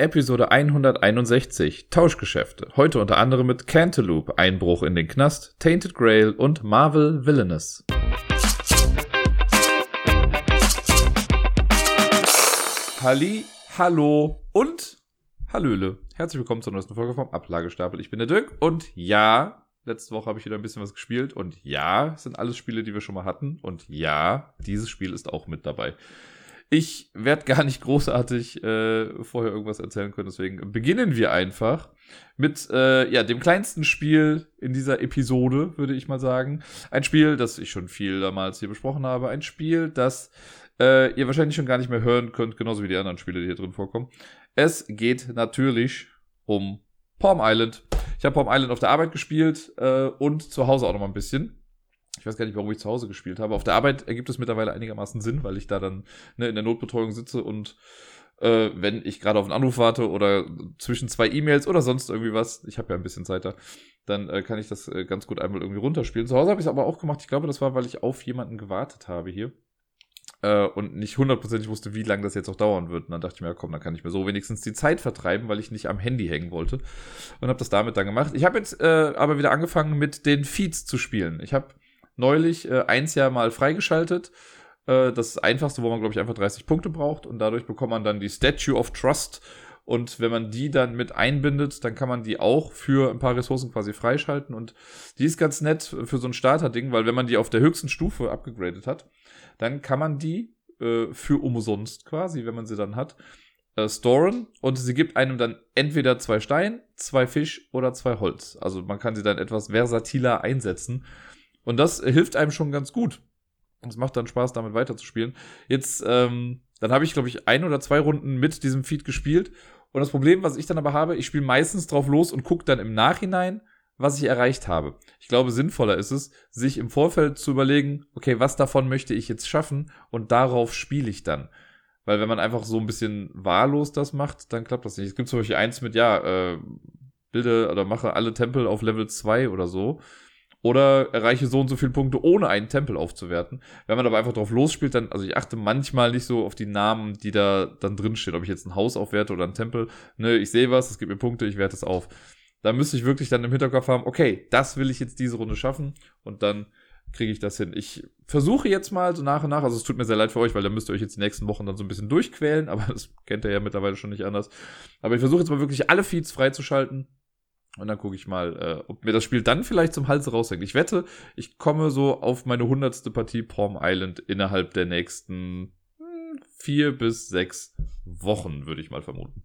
Episode 161 Tauschgeschäfte. Heute unter anderem mit Cantaloupe, Einbruch in den Knast, Tainted Grail und Marvel Villainous. Halli, hallo und Hallöle. Herzlich willkommen zur neuesten Folge vom Ablagestapel. Ich bin der Dirk und ja, letzte Woche habe ich wieder ein bisschen was gespielt und ja, es sind alles Spiele, die wir schon mal hatten und ja, dieses Spiel ist auch mit dabei. Ich werde gar nicht großartig äh, vorher irgendwas erzählen können, deswegen beginnen wir einfach mit äh, ja, dem kleinsten Spiel in dieser Episode, würde ich mal sagen. Ein Spiel, das ich schon viel damals hier besprochen habe. Ein Spiel, das äh, ihr wahrscheinlich schon gar nicht mehr hören könnt, genauso wie die anderen Spiele, die hier drin vorkommen. Es geht natürlich um Palm Island. Ich habe Palm Island auf der Arbeit gespielt äh, und zu Hause auch noch mal ein bisschen. Ich weiß gar nicht, warum ich zu Hause gespielt habe. Auf der Arbeit ergibt es mittlerweile einigermaßen Sinn, weil ich da dann ne, in der Notbetreuung sitze und äh, wenn ich gerade auf einen Anruf warte oder zwischen zwei E-Mails oder sonst irgendwie was, ich habe ja ein bisschen Zeit da, dann äh, kann ich das äh, ganz gut einmal irgendwie runterspielen. Zu Hause habe ich es aber auch gemacht. Ich glaube, das war, weil ich auf jemanden gewartet habe hier äh, und nicht hundertprozentig wusste, wie lange das jetzt auch dauern wird. Und dann dachte ich mir, ja, komm, dann kann ich mir so wenigstens die Zeit vertreiben, weil ich nicht am Handy hängen wollte. Und habe das damit dann gemacht. Ich habe jetzt äh, aber wieder angefangen mit den Feeds zu spielen. Ich habe neulich äh, eins Jahr mal freigeschaltet. Äh, das einfachste, wo man, glaube ich, einfach 30 Punkte braucht. Und dadurch bekommt man dann die Statue of Trust. Und wenn man die dann mit einbindet, dann kann man die auch für ein paar Ressourcen quasi freischalten. Und die ist ganz nett für so ein Starter-Ding, weil wenn man die auf der höchsten Stufe abgegradet hat, dann kann man die äh, für umsonst quasi, wenn man sie dann hat, äh, storen. Und sie gibt einem dann entweder zwei Stein, zwei Fisch oder zwei Holz. Also man kann sie dann etwas versatiler einsetzen. Und das hilft einem schon ganz gut. Es macht dann Spaß, damit weiterzuspielen. Jetzt, ähm, dann habe ich, glaube ich, ein oder zwei Runden mit diesem Feed gespielt. Und das Problem, was ich dann aber habe, ich spiele meistens drauf los und gucke dann im Nachhinein, was ich erreicht habe. Ich glaube, sinnvoller ist es, sich im Vorfeld zu überlegen, okay, was davon möchte ich jetzt schaffen und darauf spiele ich dann. Weil wenn man einfach so ein bisschen wahllos das macht, dann klappt das nicht. Es gibt zum Beispiel eins mit, ja, äh, bilde oder mache alle Tempel auf Level 2 oder so oder erreiche so und so viele Punkte, ohne einen Tempel aufzuwerten. Wenn man aber einfach drauf losspielt, dann, also ich achte manchmal nicht so auf die Namen, die da dann drinstehen, ob ich jetzt ein Haus aufwerte oder ein Tempel. Ne, ich sehe was, es gibt mir Punkte, ich werte es auf. Da müsste ich wirklich dann im Hinterkopf haben, okay, das will ich jetzt diese Runde schaffen und dann kriege ich das hin. Ich versuche jetzt mal so nach und nach, also es tut mir sehr leid für euch, weil da müsst ihr euch jetzt die nächsten Wochen dann so ein bisschen durchquälen, aber das kennt ihr ja mittlerweile schon nicht anders. Aber ich versuche jetzt mal wirklich alle Feeds freizuschalten und dann gucke ich mal, äh, ob mir das Spiel dann vielleicht zum Hals raushängt. Ich wette, ich komme so auf meine hundertste Partie Palm Island innerhalb der nächsten hm, vier bis sechs Wochen, würde ich mal vermuten.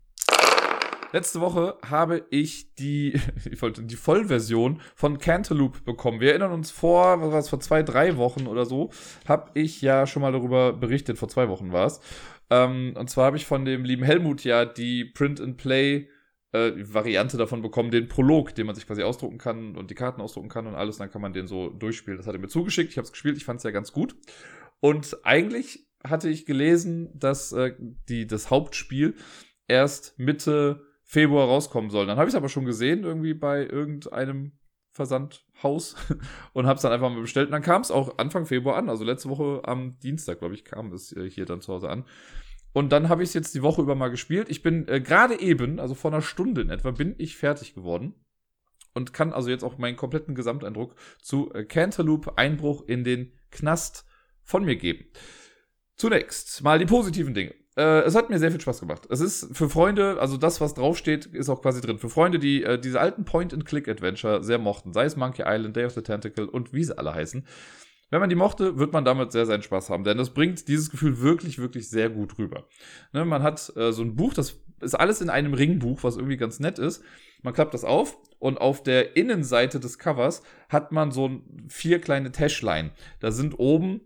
Letzte Woche habe ich die, ich wollte, die Vollversion von Cantaloupe bekommen. Wir erinnern uns vor, was war es, vor zwei, drei Wochen oder so, habe ich ja schon mal darüber berichtet, vor zwei Wochen war es. Ähm, und zwar habe ich von dem lieben Helmut ja die Print-and-Play äh, Variante davon bekommen, den Prolog, den man sich quasi ausdrucken kann und die Karten ausdrucken kann und alles, dann kann man den so durchspielen. Das hat er mir zugeschickt, ich habe es gespielt, ich fand es ja ganz gut. Und eigentlich hatte ich gelesen, dass äh, die, das Hauptspiel erst Mitte Februar rauskommen soll. Dann habe ich es aber schon gesehen, irgendwie bei irgendeinem Versandhaus und habe es dann einfach mal bestellt. Und dann kam es auch Anfang Februar an, also letzte Woche am Dienstag, glaube ich, kam es äh, hier dann zu Hause an. Und dann habe ich es jetzt die Woche über mal gespielt. Ich bin äh, gerade eben, also vor einer Stunde in etwa, bin ich fertig geworden. Und kann also jetzt auch meinen kompletten Gesamteindruck zu äh, Cantaloupe Einbruch in den Knast von mir geben. Zunächst mal die positiven Dinge. Äh, es hat mir sehr viel Spaß gemacht. Es ist für Freunde, also das, was draufsteht, ist auch quasi drin. Für Freunde, die äh, diese alten Point-and-Click-Adventure sehr mochten, sei es Monkey Island, Day of the Tentacle und wie sie alle heißen, wenn man die mochte, wird man damit sehr seinen Spaß haben, denn das bringt dieses Gefühl wirklich, wirklich sehr gut rüber. Ne, man hat äh, so ein Buch, das ist alles in einem Ringbuch, was irgendwie ganz nett ist. Man klappt das auf und auf der Innenseite des Covers hat man so vier kleine Täschlein. Da sind oben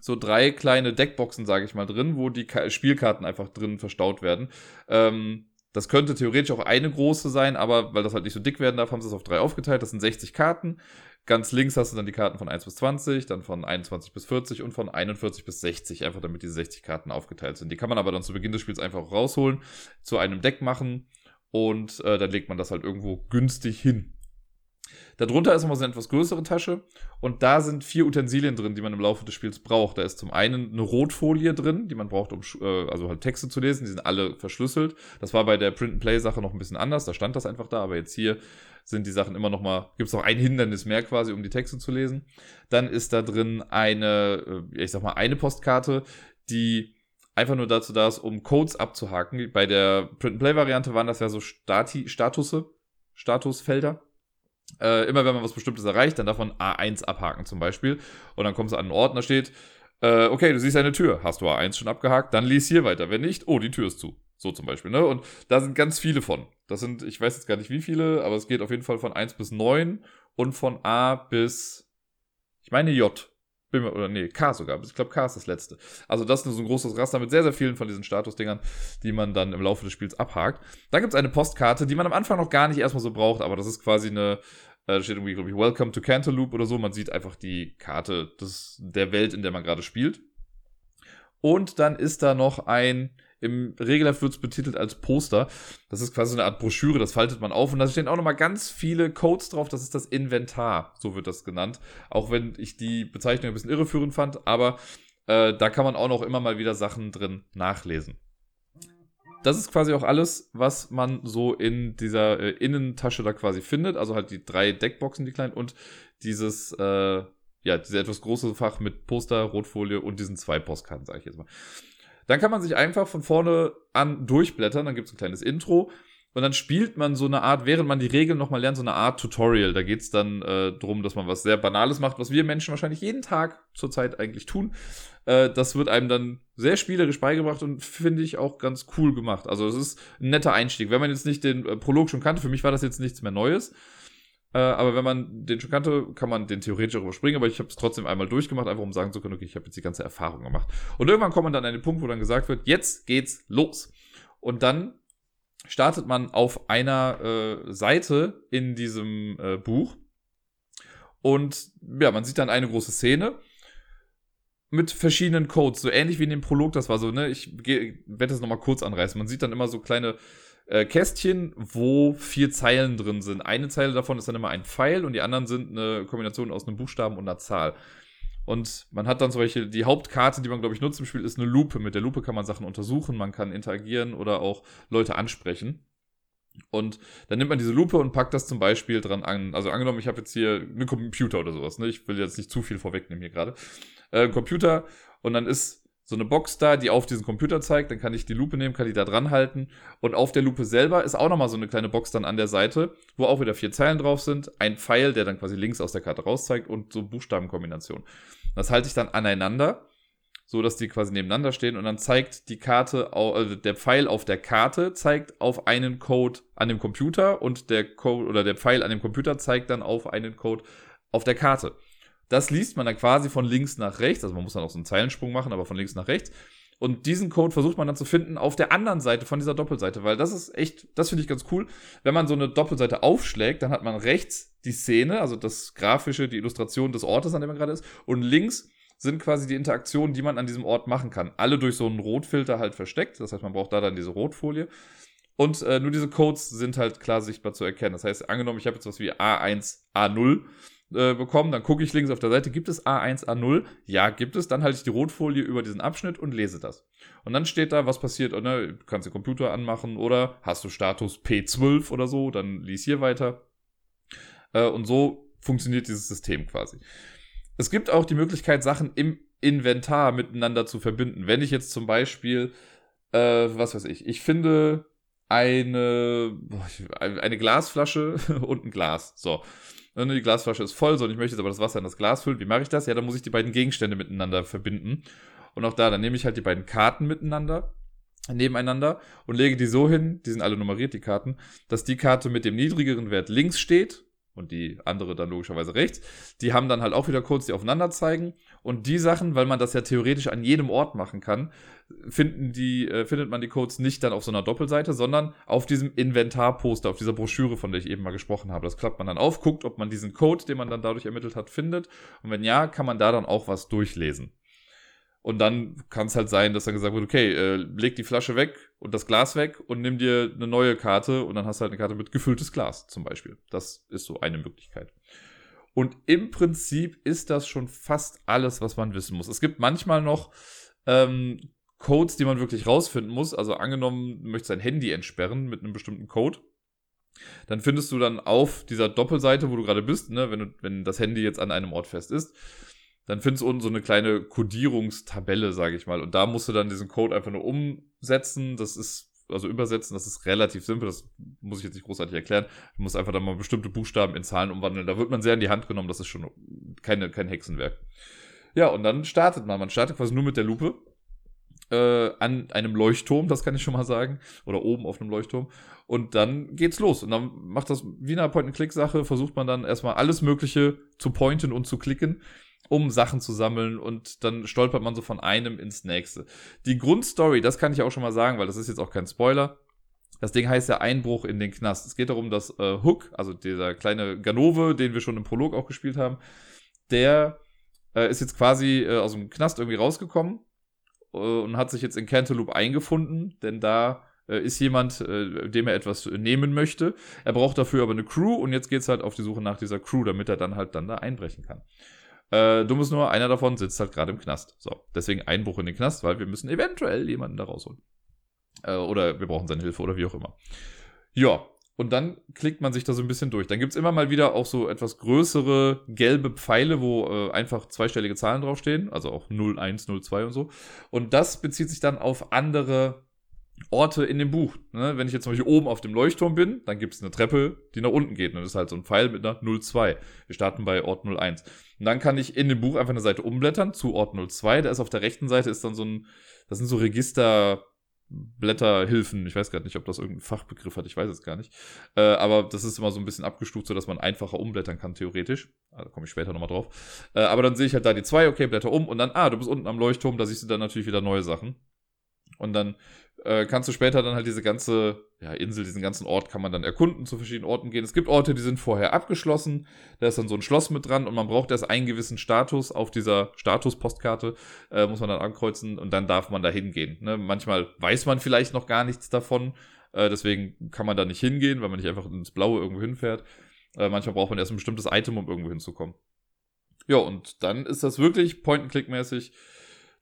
so drei kleine Deckboxen, sage ich mal, drin, wo die Spielkarten einfach drin verstaut werden. Ähm, das könnte theoretisch auch eine große sein, aber weil das halt nicht so dick werden darf, haben sie es auf drei aufgeteilt. Das sind 60 Karten. Ganz links hast du dann die Karten von 1 bis 20, dann von 21 bis 40 und von 41 bis 60, einfach damit diese 60 Karten aufgeteilt sind. Die kann man aber dann zu Beginn des Spiels einfach rausholen, zu einem Deck machen und äh, dann legt man das halt irgendwo günstig hin. Darunter ist nochmal so eine etwas größere Tasche und da sind vier Utensilien drin, die man im Laufe des Spiels braucht. Da ist zum einen eine Rotfolie drin, die man braucht, um äh, also halt Texte zu lesen. Die sind alle verschlüsselt. Das war bei der Print-and-Play-Sache noch ein bisschen anders. Da stand das einfach da, aber jetzt hier sind die Sachen immer noch mal, gibt es noch ein Hindernis mehr quasi, um die Texte zu lesen. Dann ist da drin eine, äh, ich sag mal, eine Postkarte, die einfach nur dazu da ist, um Codes abzuhaken. Bei der Print-and-Play-Variante waren das ja so Stati Statusse, Statusfelder. Äh, immer wenn man was Bestimmtes erreicht, dann darf man A1 abhaken zum Beispiel. Und dann kommst du an einen Ort und da steht, äh, okay, du siehst eine Tür. Hast du A1 schon abgehakt? Dann lies hier weiter. Wenn nicht, oh, die Tür ist zu. So zum Beispiel, ne? Und da sind ganz viele von. Das sind, ich weiß jetzt gar nicht wie viele, aber es geht auf jeden Fall von 1 bis 9 und von A bis, ich meine J. Bin mir, oder nee, K sogar. Ich glaube, K ist das letzte. Also das ist so ein großes Raster mit sehr, sehr vielen von diesen Statusdingern, die man dann im Laufe des Spiels abhakt. Dann gibt es eine Postkarte, die man am Anfang noch gar nicht erstmal so braucht, aber das ist quasi eine, äh, steht irgendwie, glaube ich, Welcome to Cantaloupe oder so. Man sieht einfach die Karte des, der Welt, in der man gerade spielt. Und dann ist da noch ein, im Regelheft wird es betitelt als Poster. Das ist quasi eine Art Broschüre, das faltet man auf und da stehen auch nochmal ganz viele Codes drauf. Das ist das Inventar, so wird das genannt. Auch wenn ich die Bezeichnung ein bisschen irreführend fand, aber äh, da kann man auch noch immer mal wieder Sachen drin nachlesen. Das ist quasi auch alles, was man so in dieser äh, Innentasche da quasi findet. Also halt die drei Deckboxen, die kleinen und dieses, äh, ja, diese etwas große Fach mit Poster, Rotfolie und diesen zwei Postkarten, sage ich jetzt mal. Dann kann man sich einfach von vorne an durchblättern, dann gibt es ein kleines Intro und dann spielt man so eine Art, während man die Regeln nochmal lernt, so eine Art Tutorial. Da geht es dann äh, darum, dass man was sehr Banales macht, was wir Menschen wahrscheinlich jeden Tag zurzeit eigentlich tun. Äh, das wird einem dann sehr spielerisch beigebracht und finde ich auch ganz cool gemacht. Also es ist ein netter Einstieg. Wenn man jetzt nicht den äh, Prolog schon kannte, für mich war das jetzt nichts mehr Neues. Äh, aber wenn man den schon kannte, kann man den theoretisch auch überspringen. Aber ich habe es trotzdem einmal durchgemacht, einfach um sagen zu können, okay, ich habe jetzt die ganze Erfahrung gemacht. Und irgendwann kommt man dann an den Punkt, wo dann gesagt wird, jetzt geht's los. Und dann startet man auf einer äh, Seite in diesem äh, Buch. Und ja, man sieht dann eine große Szene mit verschiedenen Codes, so ähnlich wie in dem Prolog das war so, ne? Ich werde das nochmal kurz anreißen. Man sieht dann immer so kleine äh, Kästchen, wo vier Zeilen drin sind. Eine Zeile davon ist dann immer ein Pfeil und die anderen sind eine Kombination aus einem Buchstaben und einer Zahl. Und man hat dann solche, die Hauptkarte, die man, glaube ich, nutzt im Spiel, ist eine Lupe. Mit der Lupe kann man Sachen untersuchen, man kann interagieren oder auch Leute ansprechen. Und dann nimmt man diese Lupe und packt das zum Beispiel dran an. Also angenommen, ich habe jetzt hier einen Computer oder sowas. Ne? Ich will jetzt nicht zu viel vorwegnehmen hier gerade. Äh, Computer und dann ist so eine Box da, die auf diesen Computer zeigt. Dann kann ich die Lupe nehmen, kann die da dran halten. Und auf der Lupe selber ist auch nochmal so eine kleine Box dann an der Seite, wo auch wieder vier Zeilen drauf sind. Ein Pfeil, der dann quasi links aus der Karte rauszeigt und so Buchstabenkombination. Das halte ich dann aneinander, so dass die quasi nebeneinander stehen. Und dann zeigt die Karte, also der Pfeil auf der Karte zeigt auf einen Code an dem Computer und der Code oder der Pfeil an dem Computer zeigt dann auf einen Code auf der Karte. Das liest man dann quasi von links nach rechts. Also man muss dann auch so einen Zeilensprung machen, aber von links nach rechts. Und diesen Code versucht man dann zu finden auf der anderen Seite von dieser Doppelseite, weil das ist echt, das finde ich ganz cool. Wenn man so eine Doppelseite aufschlägt, dann hat man rechts die Szene, also das grafische, die Illustration des Ortes, an dem man gerade ist, und links sind quasi die Interaktionen, die man an diesem Ort machen kann. Alle durch so einen Rotfilter halt versteckt. Das heißt, man braucht da dann diese Rotfolie. Und äh, nur diese Codes sind halt klar sichtbar zu erkennen. Das heißt, angenommen, ich habe jetzt was wie A1, A0 äh, bekommen. Dann gucke ich links auf der Seite, gibt es A1, A0? Ja, gibt es. Dann halte ich die Rotfolie über diesen Abschnitt und lese das. Und dann steht da, was passiert. Ne? Du kannst den Computer anmachen oder hast du Status P12 oder so, dann lies hier weiter. Äh, und so funktioniert dieses System quasi. Es gibt auch die Möglichkeit, Sachen im Inventar miteinander zu verbinden. Wenn ich jetzt zum Beispiel, äh, was weiß ich, ich finde eine, eine Glasflasche und ein Glas. So. Ne, die Glasflasche ist voll, so und ich möchte jetzt aber das Wasser in das Glas füllen. Wie mache ich das? Ja, dann muss ich die beiden Gegenstände miteinander verbinden. Und auch da, dann nehme ich halt die beiden Karten miteinander, nebeneinander und lege die so hin, die sind alle nummeriert, die Karten, dass die Karte mit dem niedrigeren Wert links steht und die andere dann logischerweise rechts. Die haben dann halt auch wieder kurz die aufeinander zeigen. Und die Sachen, weil man das ja theoretisch an jedem Ort machen kann, finden die, äh, findet man die Codes nicht dann auf so einer Doppelseite, sondern auf diesem Inventarposter, auf dieser Broschüre, von der ich eben mal gesprochen habe. Das klappt man dann auf, guckt, ob man diesen Code, den man dann dadurch ermittelt hat, findet. Und wenn ja, kann man da dann auch was durchlesen. Und dann kann es halt sein, dass dann gesagt wird, okay, äh, leg die Flasche weg und das Glas weg und nimm dir eine neue Karte und dann hast du halt eine Karte mit gefülltes Glas zum Beispiel. Das ist so eine Möglichkeit. Und im Prinzip ist das schon fast alles, was man wissen muss. Es gibt manchmal noch ähm, Codes, die man wirklich rausfinden muss. Also angenommen, du möchtest dein Handy entsperren mit einem bestimmten Code. Dann findest du dann auf dieser Doppelseite, wo du gerade bist, ne, wenn, du, wenn das Handy jetzt an einem Ort fest ist, dann findest du unten so eine kleine Codierungstabelle, sage ich mal. Und da musst du dann diesen Code einfach nur umsetzen. Das ist, also übersetzen, das ist relativ simpel. Das muss ich jetzt nicht großartig erklären. Du musst einfach dann mal bestimmte Buchstaben in Zahlen umwandeln. Da wird man sehr in die Hand genommen. Das ist schon keine, kein Hexenwerk. Ja, und dann startet man. Man startet quasi nur mit der Lupe äh, an einem Leuchtturm, das kann ich schon mal sagen. Oder oben auf einem Leuchtturm. Und dann geht's los. Und dann macht das wie eine Point-and-Click-Sache, versucht man dann erstmal alles Mögliche zu pointen und zu klicken um Sachen zu sammeln und dann stolpert man so von einem ins nächste. Die Grundstory, das kann ich auch schon mal sagen, weil das ist jetzt auch kein Spoiler. Das Ding heißt ja Einbruch in den Knast. Es geht darum, dass äh, Hook, also dieser kleine Ganove, den wir schon im Prolog auch gespielt haben, der äh, ist jetzt quasi äh, aus dem Knast irgendwie rausgekommen äh, und hat sich jetzt in Cantaloupe eingefunden, denn da äh, ist jemand, äh, dem er etwas nehmen möchte. Er braucht dafür aber eine Crew und jetzt geht's halt auf die Suche nach dieser Crew, damit er dann halt dann da einbrechen kann. Äh, dumm nur, einer davon sitzt halt gerade im Knast. So, deswegen Einbruch in den Knast, weil wir müssen eventuell jemanden da rausholen. Äh, oder wir brauchen seine Hilfe oder wie auch immer. Ja, und dann klickt man sich da so ein bisschen durch. Dann gibt's immer mal wieder auch so etwas größere gelbe Pfeile, wo äh, einfach zweistellige Zahlen draufstehen, also auch 0, 1, 0, 2 und so. Und das bezieht sich dann auf andere Orte in dem Buch. Ne? Wenn ich jetzt zum Beispiel oben auf dem Leuchtturm bin, dann gibt es eine Treppe, die nach unten geht. Und das ist halt so ein Pfeil mit einer 02. Wir starten bei Ort 01. Und dann kann ich in dem Buch einfach eine Seite umblättern zu Ort 02. Da ist auf der rechten Seite ist dann so ein, das sind so Registerblätterhilfen. Ich weiß gar nicht, ob das irgendeinen Fachbegriff hat, ich weiß es gar nicht. Äh, aber das ist immer so ein bisschen abgestuft, so dass man einfacher umblättern kann, theoretisch. Ah, da komme ich später nochmal drauf. Äh, aber dann sehe ich halt da die zwei, okay, blätter um und dann, ah, du bist unten am Leuchtturm, da siehst du dann natürlich wieder neue Sachen. Und dann äh, kannst du später dann halt diese ganze ja, Insel, diesen ganzen Ort kann man dann erkunden, zu verschiedenen Orten gehen. Es gibt Orte, die sind vorher abgeschlossen, da ist dann so ein Schloss mit dran und man braucht erst einen gewissen Status auf dieser Statuspostkarte, äh, muss man dann ankreuzen und dann darf man da hingehen. Ne? Manchmal weiß man vielleicht noch gar nichts davon, äh, deswegen kann man da nicht hingehen, weil man nicht einfach ins Blaue irgendwo hinfährt. Äh, manchmal braucht man erst ein bestimmtes Item, um irgendwo hinzukommen. Ja, und dann ist das wirklich Point-and-Click-mäßig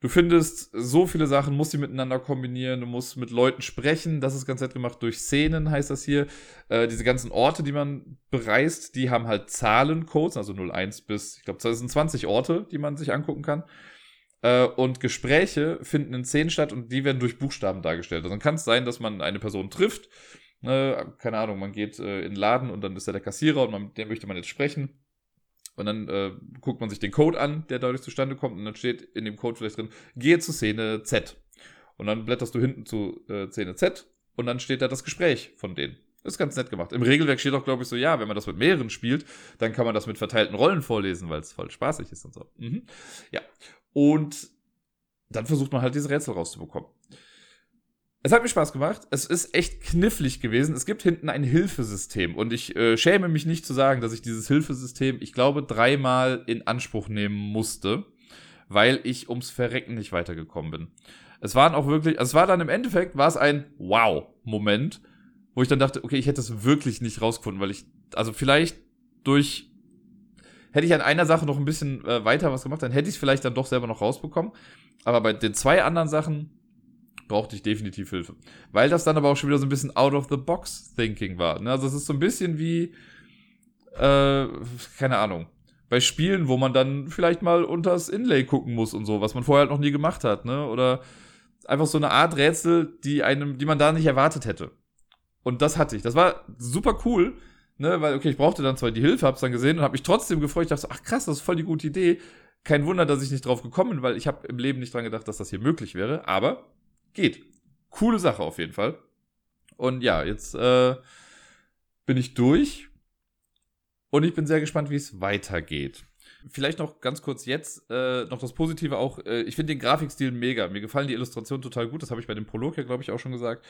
Du findest so viele Sachen, musst die miteinander kombinieren, du musst mit Leuten sprechen, das ist ganz nett gemacht durch Szenen, heißt das hier. Äh, diese ganzen Orte, die man bereist, die haben halt Zahlencodes, also 01 bis, ich glaube, das sind 20 Orte, die man sich angucken kann. Äh, und Gespräche finden in Szenen statt und die werden durch Buchstaben dargestellt. Also dann kann es sein, dass man eine Person trifft, äh, keine Ahnung, man geht äh, in den Laden und dann ist da der Kassierer und man, mit dem möchte man jetzt sprechen. Und dann äh, guckt man sich den Code an, der dadurch zustande kommt, und dann steht in dem Code vielleicht drin, gehe zu Szene Z. Und dann blätterst du hinten zu äh, Szene Z und dann steht da das Gespräch von denen. Ist ganz nett gemacht. Im Regelwerk steht auch, glaube ich, so, ja, wenn man das mit mehreren spielt, dann kann man das mit verteilten Rollen vorlesen, weil es voll spaßig ist und so. Mhm. Ja. Und dann versucht man halt diese Rätsel rauszubekommen. Es hat mir Spaß gemacht. Es ist echt knifflig gewesen. Es gibt hinten ein Hilfesystem und ich äh, schäme mich nicht zu sagen, dass ich dieses Hilfesystem, ich glaube, dreimal in Anspruch nehmen musste, weil ich ums Verrecken nicht weitergekommen bin. Es waren auch wirklich, also es war dann im Endeffekt, war es ein Wow-Moment, wo ich dann dachte, okay, ich hätte es wirklich nicht rausgefunden, weil ich, also vielleicht durch, hätte ich an einer Sache noch ein bisschen äh, weiter was gemacht, dann hätte ich es vielleicht dann doch selber noch rausbekommen. Aber bei den zwei anderen Sachen brauchte ich definitiv Hilfe. Weil das dann aber auch schon wieder so ein bisschen out of the box thinking war. Ne? Also es ist so ein bisschen wie, äh, keine Ahnung, bei Spielen, wo man dann vielleicht mal unters Inlay gucken muss und so, was man vorher halt noch nie gemacht hat, ne? Oder einfach so eine Art Rätsel, die einem, die man da nicht erwartet hätte. Und das hatte ich. Das war super cool, ne? Weil, okay, ich brauchte dann zwar die Hilfe, hab's dann gesehen und hab mich trotzdem gefreut. Ich dachte so, ach krass, das ist voll die gute Idee. Kein Wunder, dass ich nicht drauf gekommen bin, weil ich habe im Leben nicht dran gedacht, dass das hier möglich wäre. Aber geht. Coole Sache auf jeden Fall. Und ja, jetzt äh, bin ich durch. Und ich bin sehr gespannt, wie es weitergeht. Vielleicht noch ganz kurz jetzt äh, noch das Positive auch. Äh, ich finde den Grafikstil mega. Mir gefallen die Illustrationen total gut. Das habe ich bei dem Prolog ja, glaube ich, auch schon gesagt.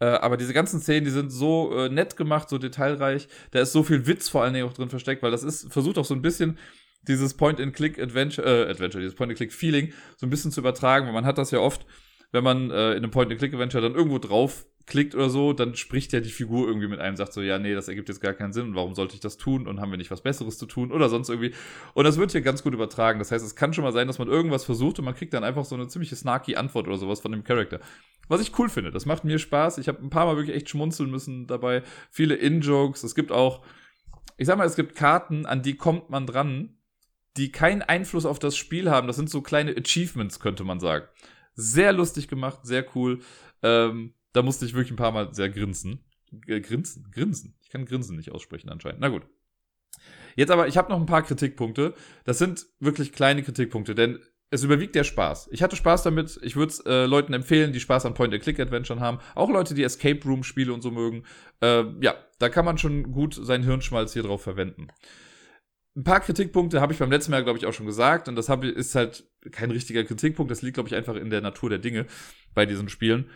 Äh, aber diese ganzen Szenen, die sind so äh, nett gemacht, so detailreich. Da ist so viel Witz vor allen Dingen auch drin versteckt, weil das ist, versucht auch so ein bisschen dieses Point-and-Click-Adventure, äh, Adventure, dieses Point-and-Click-Feeling so ein bisschen zu übertragen, weil man hat das ja oft, wenn man äh, in einem Point-and-Click-Adventure dann irgendwo drauf klickt oder so, dann spricht ja die Figur irgendwie mit einem, sagt so, ja, nee, das ergibt jetzt gar keinen Sinn und warum sollte ich das tun und haben wir nicht was Besseres zu tun oder sonst irgendwie. Und das wird hier ganz gut übertragen. Das heißt, es kann schon mal sein, dass man irgendwas versucht und man kriegt dann einfach so eine ziemliche snarky Antwort oder sowas von dem Charakter. Was ich cool finde. Das macht mir Spaß. Ich habe ein paar Mal wirklich echt schmunzeln müssen dabei. Viele In-Jokes. Es gibt auch, ich sag mal, es gibt Karten, an die kommt man dran, die keinen Einfluss auf das Spiel haben. Das sind so kleine Achievements, könnte man sagen. Sehr lustig gemacht, sehr cool. Ähm, da musste ich wirklich ein paar Mal sehr grinsen. G grinsen, grinsen. Ich kann grinsen nicht aussprechen anscheinend. Na gut. Jetzt aber, ich habe noch ein paar Kritikpunkte. Das sind wirklich kleine Kritikpunkte, denn es überwiegt der Spaß. Ich hatte Spaß damit. Ich würde es äh, Leuten empfehlen, die Spaß an Point-and-Click-Adventuren haben. Auch Leute, die Escape Room-Spiele und so mögen. Äh, ja, da kann man schon gut seinen Hirnschmalz hier drauf verwenden. Ein paar Kritikpunkte habe ich beim letzten Mal, glaube ich, auch schon gesagt. Und das hab, ist halt kein richtiger Kritikpunkt. Das liegt, glaube ich, einfach in der Natur der Dinge bei diesen Spielen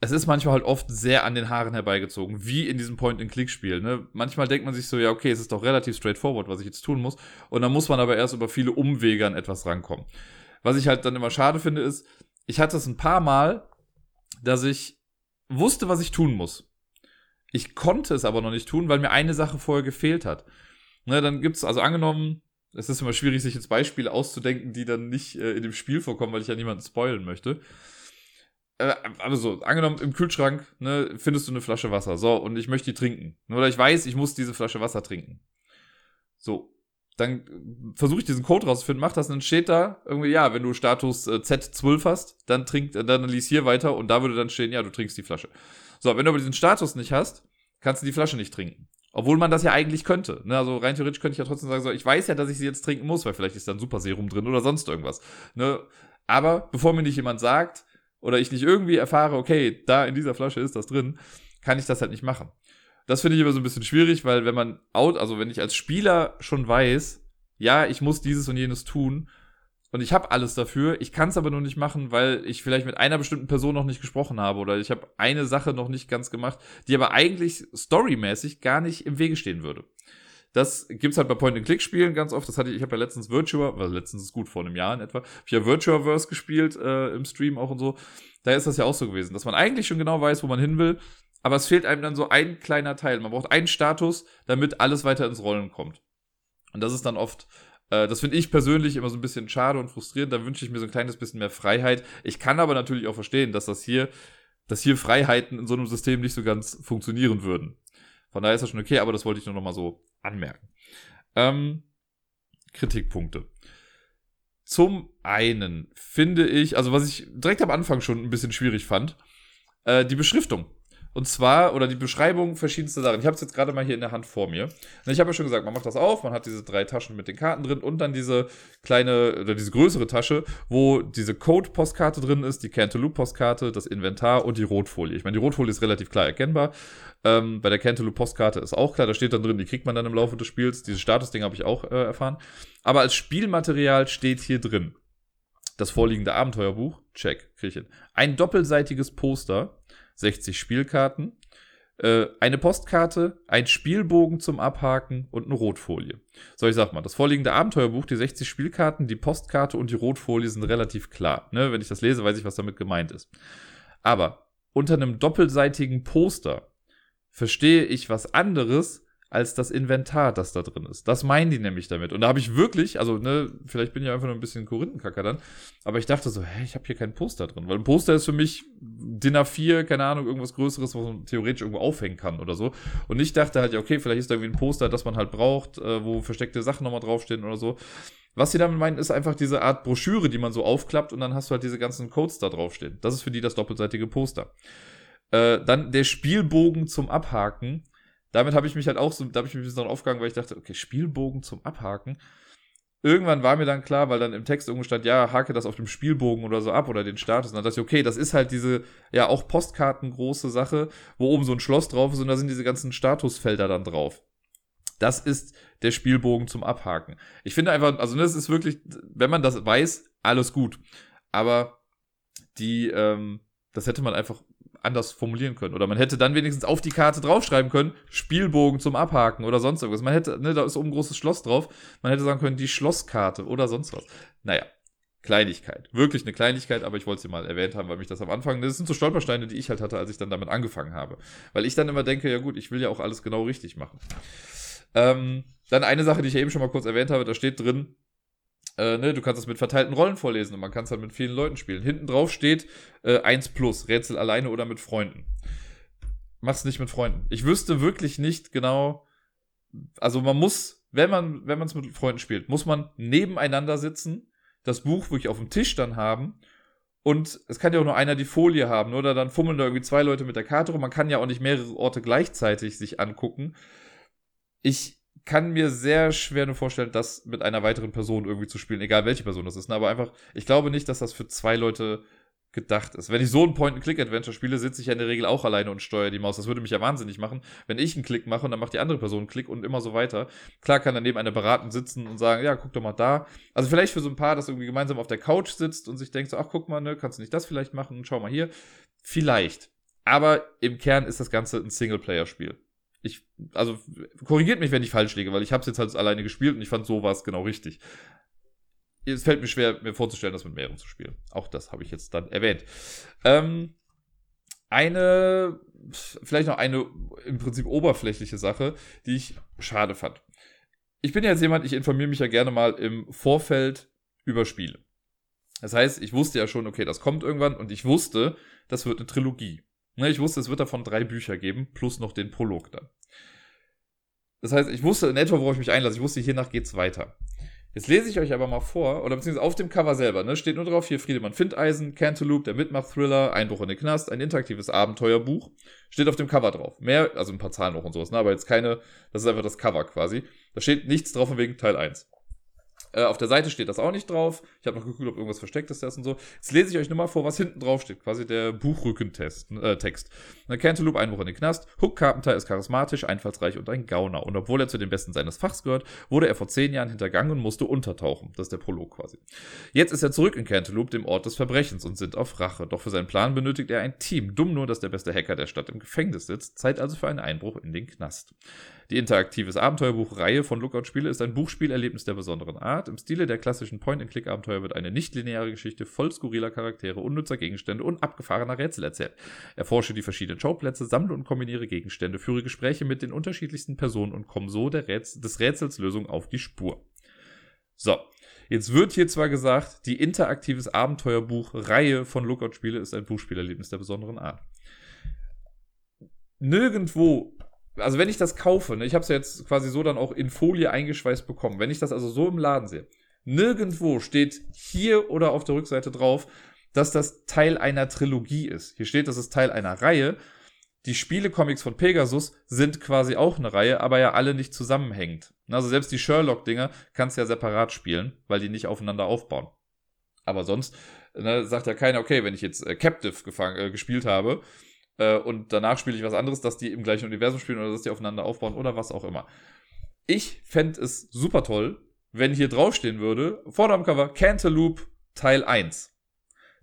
es ist manchmal halt oft sehr an den Haaren herbeigezogen, wie in diesem Point-and-Click-Spiel. Ne? Manchmal denkt man sich so, ja, okay, es ist doch relativ straightforward, was ich jetzt tun muss. Und dann muss man aber erst über viele Umwege an etwas rankommen. Was ich halt dann immer schade finde, ist, ich hatte es ein paar Mal, dass ich wusste, was ich tun muss. Ich konnte es aber noch nicht tun, weil mir eine Sache vorher gefehlt hat. Ne, dann gibt's, also angenommen, es ist immer schwierig, sich jetzt Beispiele auszudenken, die dann nicht äh, in dem Spiel vorkommen, weil ich ja niemanden spoilen möchte äh, also angenommen im Kühlschrank, ne, findest du eine Flasche Wasser. So, und ich möchte die trinken. Oder ich weiß, ich muss diese Flasche Wasser trinken. So, dann versuche ich diesen Code rauszufinden, mach das, und dann steht da irgendwie, ja, wenn du Status äh, Z12 hast, dann trink, dann lies hier weiter und da würde dann stehen, ja, du trinkst die Flasche. So, wenn du aber diesen Status nicht hast, kannst du die Flasche nicht trinken. Obwohl man das ja eigentlich könnte. Ne? Also rein theoretisch könnte ich ja trotzdem sagen, so, ich weiß ja, dass ich sie jetzt trinken muss, weil vielleicht ist da ein Super Serum drin oder sonst irgendwas. Ne? Aber bevor mir nicht jemand sagt, oder ich nicht irgendwie erfahre, okay, da in dieser Flasche ist das drin, kann ich das halt nicht machen. Das finde ich immer so ein bisschen schwierig, weil wenn man out, also wenn ich als Spieler schon weiß, ja, ich muss dieses und jenes tun und ich habe alles dafür, ich kann es aber nur nicht machen, weil ich vielleicht mit einer bestimmten Person noch nicht gesprochen habe oder ich habe eine Sache noch nicht ganz gemacht, die aber eigentlich storymäßig gar nicht im Wege stehen würde. Das gibt's halt bei Point-and-Click-Spielen ganz oft. Das hatte ich, ich habe ja letztens Virtua, weil letztens ist gut, vor einem Jahr in etwa, hab ich ja Virtuaverse gespielt äh, im Stream auch und so. Da ist das ja auch so gewesen, dass man eigentlich schon genau weiß, wo man hin will, aber es fehlt einem dann so ein kleiner Teil. Man braucht einen Status, damit alles weiter ins Rollen kommt. Und das ist dann oft, äh, das finde ich persönlich immer so ein bisschen schade und frustrierend. Da wünsche ich mir so ein kleines bisschen mehr Freiheit. Ich kann aber natürlich auch verstehen, dass das hier, dass hier Freiheiten in so einem System nicht so ganz funktionieren würden. Von daher ist das schon okay, aber das wollte ich nur noch mal so anmerken. Ähm, Kritikpunkte. Zum einen finde ich, also was ich direkt am Anfang schon ein bisschen schwierig fand, äh, die Beschriftung. Und zwar, oder die Beschreibung verschiedenster Sachen. Ich habe es jetzt gerade mal hier in der Hand vor mir. Und ich habe ja schon gesagt, man macht das auf, man hat diese drei Taschen mit den Karten drin und dann diese kleine, oder diese größere Tasche, wo diese Code-Postkarte drin ist, die Cantaloupe-Postkarte, das Inventar und die Rotfolie. Ich meine, die Rotfolie ist relativ klar erkennbar. Ähm, bei der Cantaloupe-Postkarte ist auch klar, da steht dann drin, die kriegt man dann im Laufe des Spiels. Dieses Status-Ding habe ich auch äh, erfahren. Aber als Spielmaterial steht hier drin. Das vorliegende Abenteuerbuch, check, krieg ich hin. Ein doppelseitiges Poster, 60 Spielkarten, äh, eine Postkarte, ein Spielbogen zum Abhaken und eine Rotfolie. So, ich sag mal, das vorliegende Abenteuerbuch, die 60 Spielkarten, die Postkarte und die Rotfolie sind relativ klar. Ne? Wenn ich das lese, weiß ich, was damit gemeint ist. Aber unter einem doppelseitigen Poster verstehe ich was anderes als das Inventar, das da drin ist. Das meinen die nämlich damit. Und da habe ich wirklich, also ne, vielleicht bin ich einfach nur ein bisschen Korinthenkacker dann, aber ich dachte so, hä, ich habe hier kein Poster drin, weil ein Poster ist für mich DIN A4, keine Ahnung, irgendwas Größeres, was man theoretisch irgendwo aufhängen kann oder so. Und ich dachte halt, ja, okay, vielleicht ist da irgendwie ein Poster, das man halt braucht, äh, wo versteckte Sachen nochmal draufstehen oder so. Was sie damit meinen, ist einfach diese Art Broschüre, die man so aufklappt und dann hast du halt diese ganzen Codes da draufstehen. Das ist für die das doppelseitige Poster. Äh, dann der Spielbogen zum Abhaken damit habe ich mich halt auch so, da habe ich mich ein bisschen aufgegangen, weil ich dachte, okay, Spielbogen zum Abhaken. Irgendwann war mir dann klar, weil dann im Text irgendwo stand, ja, hake das auf dem Spielbogen oder so ab oder den Status. Und dann dachte ich, okay, das ist halt diese, ja, auch Postkarten große Sache, wo oben so ein Schloss drauf ist und da sind diese ganzen Statusfelder dann drauf. Das ist der Spielbogen zum Abhaken. Ich finde einfach, also das ist wirklich, wenn man das weiß, alles gut. Aber die, ähm, das hätte man einfach anders formulieren können. Oder man hätte dann wenigstens auf die Karte draufschreiben können, Spielbogen zum Abhaken oder sonst irgendwas. Man hätte, ne, da ist oben ein großes Schloss drauf. Man hätte sagen können, die Schlosskarte oder sonst was. Naja, Kleinigkeit. Wirklich eine Kleinigkeit, aber ich wollte sie mal erwähnt haben, weil mich das am Anfang, das sind so Stolpersteine, die ich halt hatte, als ich dann damit angefangen habe. Weil ich dann immer denke, ja gut, ich will ja auch alles genau richtig machen. Ähm, dann eine Sache, die ich eben schon mal kurz erwähnt habe, da steht drin, äh, ne, du kannst es mit verteilten Rollen vorlesen und man kann es halt mit vielen Leuten spielen. Hinten drauf steht äh, 1 plus, Rätsel alleine oder mit Freunden. Mach's nicht mit Freunden. Ich wüsste wirklich nicht genau, also man muss, wenn man, wenn man es mit Freunden spielt, muss man nebeneinander sitzen das Buch wirklich auf dem Tisch dann haben. Und es kann ja auch nur einer die Folie haben, oder dann fummeln da irgendwie zwei Leute mit der Karte rum. Man kann ja auch nicht mehrere Orte gleichzeitig sich angucken. Ich kann mir sehr schwer nur vorstellen, das mit einer weiteren Person irgendwie zu spielen, egal welche Person das ist. Ne? Aber einfach, ich glaube nicht, dass das für zwei Leute gedacht ist. Wenn ich so ein Point-and-Click-Adventure spiele, sitze ich ja in der Regel auch alleine und steuere die Maus. Das würde mich ja wahnsinnig machen, wenn ich einen Klick mache und dann macht die andere Person einen Klick und immer so weiter. Klar kann daneben eine Beratung sitzen und sagen, ja, guck doch mal da. Also vielleicht für so ein Paar, das irgendwie gemeinsam auf der Couch sitzt und sich denkt so, ach, guck mal, ne, kannst du nicht das vielleicht machen schau mal hier. Vielleicht. Aber im Kern ist das Ganze ein Singleplayer-Spiel. Ich, also, korrigiert mich, wenn ich falsch liege, weil ich habe es jetzt halt alleine gespielt und ich fand sowas genau richtig es fällt mir schwer, mir vorzustellen, das mit mehreren zu spielen. Auch das habe ich jetzt dann erwähnt. Ähm, eine, vielleicht noch eine im Prinzip oberflächliche Sache, die ich schade fand. Ich bin ja jetzt jemand, ich informiere mich ja gerne mal im Vorfeld über Spiele. Das heißt, ich wusste ja schon, okay, das kommt irgendwann und ich wusste, das wird eine Trilogie. Ne, ich wusste, es wird davon drei Bücher geben, plus noch den Prolog dann. Das heißt, ich wusste in etwa, worauf ich mich einlasse. Ich wusste, hiernach geht's weiter. Jetzt lese ich euch aber mal vor, oder beziehungsweise auf dem Cover selber, ne, steht nur drauf, hier Friedemann Findeisen, Cantaloupe, der Mitmach-Thriller, Einbruch in den Knast, ein interaktives Abenteuerbuch. Steht auf dem Cover drauf. Mehr, also ein paar Zahlen noch und sowas, ne, aber jetzt keine, das ist einfach das Cover quasi. Da steht nichts drauf von wegen Teil 1. Äh, auf der Seite steht das auch nicht drauf. Ich habe noch geguckt, ob irgendwas versteckt ist und so. Jetzt lese ich euch nur mal vor, was hinten drauf steht. Quasi der Buchrückentest, äh, Text. Cantaloupe, Einbruch in den Knast. Hook Carpenter ist charismatisch, einfallsreich und ein Gauner. Und obwohl er zu den Besten seines Fachs gehört, wurde er vor zehn Jahren hintergangen und musste untertauchen. Das ist der Prolog quasi. Jetzt ist er zurück in Cantaloupe, dem Ort des Verbrechens, und sind auf Rache. Doch für seinen Plan benötigt er ein Team. Dumm nur, dass der beste Hacker der Stadt im Gefängnis sitzt. Zeit also für einen Einbruch in den Knast. Die interaktives Abenteuerbuchreihe von Lookout Spiele ist ein Buchspielerlebnis der besonderen Art. Im Stile der klassischen Point-and-Click-Abenteuer wird eine nicht-lineare Geschichte voll skurriler Charaktere, unnützer Gegenstände und abgefahrener Rätsel erzählt. Erforsche die verschiedenen Schauplätze, sammle und kombiniere Gegenstände, führe Gespräche mit den unterschiedlichsten Personen und komm so Rätsel, des Rätsels Lösung auf die Spur. So, Jetzt wird hier zwar gesagt, die interaktives Abenteuerbuch-Reihe von Lookout Spiele ist ein Buchspielerlebnis der besonderen Art. Nirgendwo also wenn ich das kaufe, ne, ich habe es ja jetzt quasi so dann auch in Folie eingeschweißt bekommen, wenn ich das also so im Laden sehe, nirgendwo steht hier oder auf der Rückseite drauf, dass das Teil einer Trilogie ist. Hier steht, das ist Teil einer Reihe. Die Spielecomics von Pegasus sind quasi auch eine Reihe, aber ja alle nicht zusammenhängend. Also selbst die Sherlock-Dinger kannst du ja separat spielen, weil die nicht aufeinander aufbauen. Aber sonst ne, sagt ja keiner, okay, wenn ich jetzt äh, Captive gefangen, äh, gespielt habe, äh, und danach spiele ich was anderes, dass die im gleichen Universum spielen oder dass die aufeinander aufbauen oder was auch immer. Ich fände es super toll, wenn hier draufstehen würde, vorne am Cover, Cantaloupe Teil 1.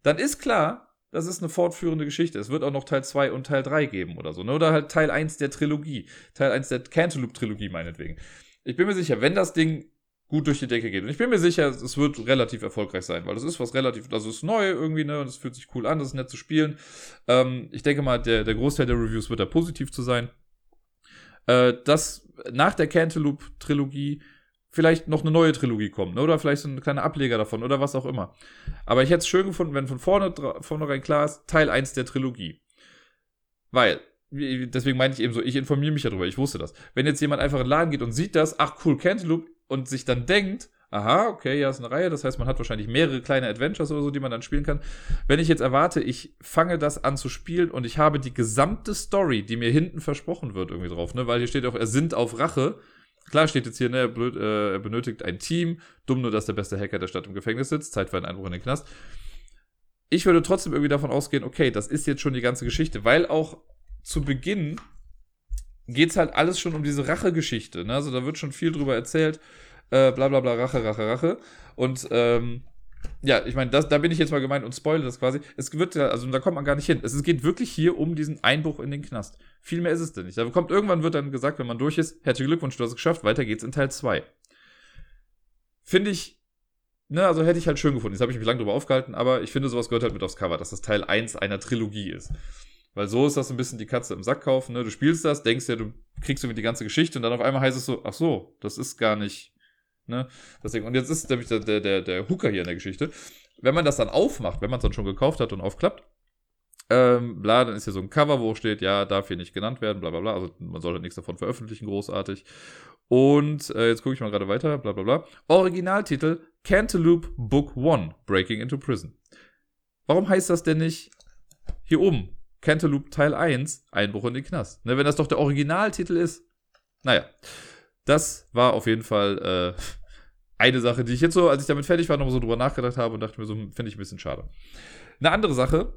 Dann ist klar, das ist eine fortführende Geschichte. Es wird auch noch Teil 2 und Teil 3 geben oder so. Ne? Oder halt Teil 1 der Trilogie. Teil 1 der Cantaloupe-Trilogie meinetwegen. Ich bin mir sicher, wenn das Ding gut durch die Decke geht. Und ich bin mir sicher, es wird relativ erfolgreich sein, weil das ist was relativ, also es ist neu irgendwie, ne, und es fühlt sich cool an, das ist nett zu spielen. Ähm, ich denke mal, der, der Großteil der Reviews wird da positiv zu sein. Äh, dass nach der Cantaloupe-Trilogie vielleicht noch eine neue Trilogie kommt, ne, oder vielleicht so ein kleiner Ableger davon, oder was auch immer. Aber ich hätte es schön gefunden, wenn von vorne, vornherein klar ist, Teil 1 der Trilogie. Weil, deswegen meine ich eben so, ich informiere mich darüber, ich wusste das. Wenn jetzt jemand einfach in den Laden geht und sieht das, ach cool, Cantaloupe, und sich dann denkt, aha, okay, ja, ist eine Reihe, das heißt, man hat wahrscheinlich mehrere kleine Adventures oder so, die man dann spielen kann. Wenn ich jetzt erwarte, ich fange das an zu spielen und ich habe die gesamte Story, die mir hinten versprochen wird, irgendwie drauf, ne, weil hier steht auch, er sind auf Rache. Klar steht jetzt hier, ne, er, blöd, äh, er benötigt ein Team, dumm nur, dass der beste Hacker der Stadt im Gefängnis sitzt, Zeit für einen Einbruch in den Knast. Ich würde trotzdem irgendwie davon ausgehen, okay, das ist jetzt schon die ganze Geschichte, weil auch zu Beginn geht's halt alles schon um diese Rachegeschichte, ne, also da wird schon viel drüber erzählt, äh, bla bla bla, Rache, Rache, Rache. Und ähm, ja, ich meine, da bin ich jetzt mal gemeint und spoile das quasi. Es wird ja, also da kommt man gar nicht hin. Es geht wirklich hier um diesen Einbruch in den Knast. Viel mehr ist es denn nicht. Da kommt irgendwann wird dann gesagt, wenn man durch ist, herzlichen Glückwunsch, du hast es geschafft, weiter geht's in Teil 2. Finde ich, ne, also hätte ich halt schön gefunden. Jetzt habe ich mich lange drüber aufgehalten, aber ich finde, sowas gehört halt mit aufs Cover, dass das Teil 1 einer Trilogie ist. Weil so ist das ein bisschen die Katze im Sack kaufen, ne? Du spielst das, denkst ja, du kriegst irgendwie die ganze Geschichte und dann auf einmal heißt es so, ach so, das ist gar nicht, ne? Deswegen, und jetzt ist nämlich der, der, der, der Hooker hier in der Geschichte. Wenn man das dann aufmacht, wenn man es dann schon gekauft hat und aufklappt, ähm, bla, dann ist hier so ein Cover, wo steht, ja, darf hier nicht genannt werden, bla bla bla. Also man sollte nichts davon veröffentlichen, großartig. Und äh, jetzt gucke ich mal gerade weiter, bla bla bla. Originaltitel Cantaloupe Book 1, Breaking into Prison. Warum heißt das denn nicht hier oben? Cantaloupe Teil 1, Einbruch in den Knast. Ne, wenn das doch der Originaltitel ist. Naja, das war auf jeden Fall äh, eine Sache, die ich jetzt so, als ich damit fertig war, noch so drüber nachgedacht habe und dachte mir so, hm, finde ich ein bisschen schade. Eine andere Sache,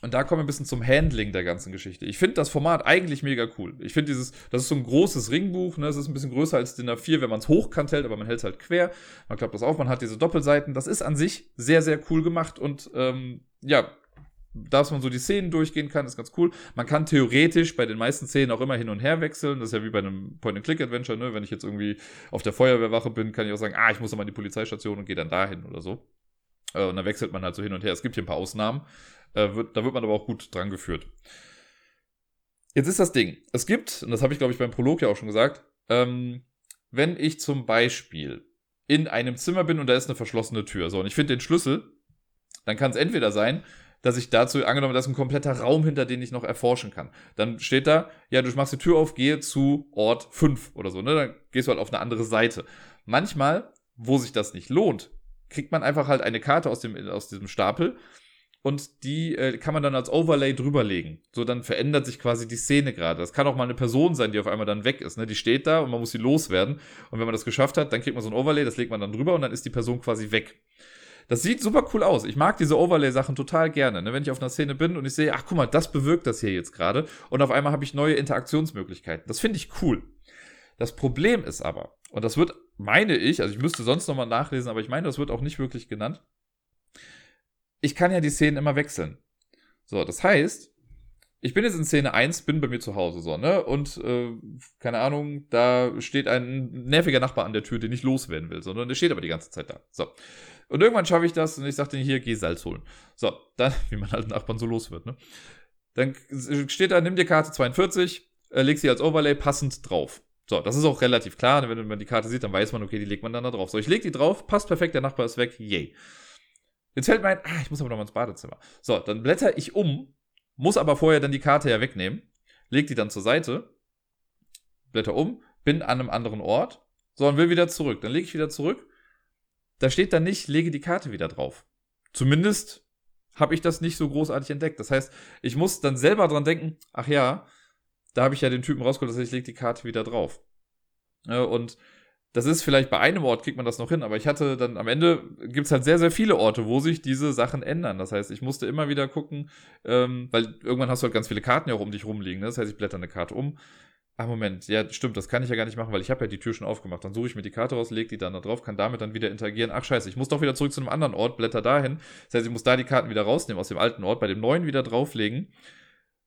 und da kommen wir ein bisschen zum Handling der ganzen Geschichte. Ich finde das Format eigentlich mega cool. Ich finde dieses, das ist so ein großes Ringbuch, ne? Es ist ein bisschen größer als DIN A4, wenn man es hochkant hält, aber man hält es halt quer. Man klappt das auf, man hat diese Doppelseiten. Das ist an sich sehr, sehr cool gemacht und ähm, ja, dass man so die Szenen durchgehen kann, ist ganz cool. Man kann theoretisch bei den meisten Szenen auch immer hin und her wechseln. Das ist ja wie bei einem Point-and-Click-Adventure, ne? Wenn ich jetzt irgendwie auf der Feuerwehrwache bin, kann ich auch sagen, ah, ich muss nochmal in die Polizeistation und gehe dann dahin oder so. Äh, und dann wechselt man halt so hin und her. Es gibt hier ein paar Ausnahmen. Äh, da wird man aber auch gut dran geführt. Jetzt ist das Ding. Es gibt, und das habe ich glaube ich beim Prolog ja auch schon gesagt, ähm, wenn ich zum Beispiel in einem Zimmer bin und da ist eine verschlossene Tür, so, und ich finde den Schlüssel, dann kann es entweder sein, dass ich dazu, angenommen, das ist ein kompletter Raum, hinter den ich noch erforschen kann. Dann steht da, ja, du machst die Tür auf, gehe zu Ort 5 oder so, ne? Dann gehst du halt auf eine andere Seite. Manchmal, wo sich das nicht lohnt, kriegt man einfach halt eine Karte aus, dem, aus diesem Stapel und die äh, kann man dann als Overlay drüberlegen. So, dann verändert sich quasi die Szene gerade. Das kann auch mal eine Person sein, die auf einmal dann weg ist. Ne? Die steht da und man muss sie loswerden. Und wenn man das geschafft hat, dann kriegt man so ein Overlay, das legt man dann drüber und dann ist die Person quasi weg. Das sieht super cool aus. Ich mag diese Overlay-Sachen total gerne. Ne? Wenn ich auf einer Szene bin und ich sehe, ach guck mal, das bewirkt das hier jetzt gerade. Und auf einmal habe ich neue Interaktionsmöglichkeiten. Das finde ich cool. Das Problem ist aber, und das wird, meine ich, also ich müsste sonst nochmal nachlesen, aber ich meine, das wird auch nicht wirklich genannt. Ich kann ja die Szenen immer wechseln. So, das heißt, ich bin jetzt in Szene 1, bin bei mir zu Hause so, ne? Und, äh, keine Ahnung, da steht ein nerviger Nachbar an der Tür, den ich loswerden will, sondern der steht aber die ganze Zeit da. So. Und irgendwann schaffe ich das und ich sage denen hier, geh Salz holen. So, dann, wie man halt Nachbarn so los wird, ne? Dann steht da, nimm dir Karte 42, äh, leg sie als Overlay passend drauf. So, das ist auch relativ klar. Wenn man die Karte sieht, dann weiß man, okay, die legt man dann da drauf. So, ich leg die drauf, passt perfekt, der Nachbar ist weg, yay. Jetzt fällt mir ein, ah, ich muss aber noch mal ins Badezimmer. So, dann blätter ich um, muss aber vorher dann die Karte ja wegnehmen, leg die dann zur Seite, blätter um, bin an einem anderen Ort, so, und will wieder zurück. Dann lege ich wieder zurück da steht dann nicht, lege die Karte wieder drauf. Zumindest habe ich das nicht so großartig entdeckt. Das heißt, ich muss dann selber dran denken, ach ja, da habe ich ja den Typen rausgeholt, das heißt, ich lege die Karte wieder drauf. und das ist vielleicht bei einem Ort kriegt man das noch hin, aber ich hatte dann am Ende gibt es halt sehr, sehr viele Orte, wo sich diese Sachen ändern. Das heißt, ich musste immer wieder gucken, ähm, weil irgendwann hast du halt ganz viele Karten ja auch um dich rumliegen. Ne? Das heißt, ich blätter eine Karte um, Ah, Moment, ja, stimmt, das kann ich ja gar nicht machen, weil ich habe ja die Tür schon aufgemacht. Dann suche ich mir die Karte raus, lege die dann da drauf, kann damit dann wieder interagieren. Ach scheiße, ich muss doch wieder zurück zu einem anderen Ort, blätter dahin. Das heißt, ich muss da die Karten wieder rausnehmen aus dem alten Ort, bei dem neuen wieder drauflegen.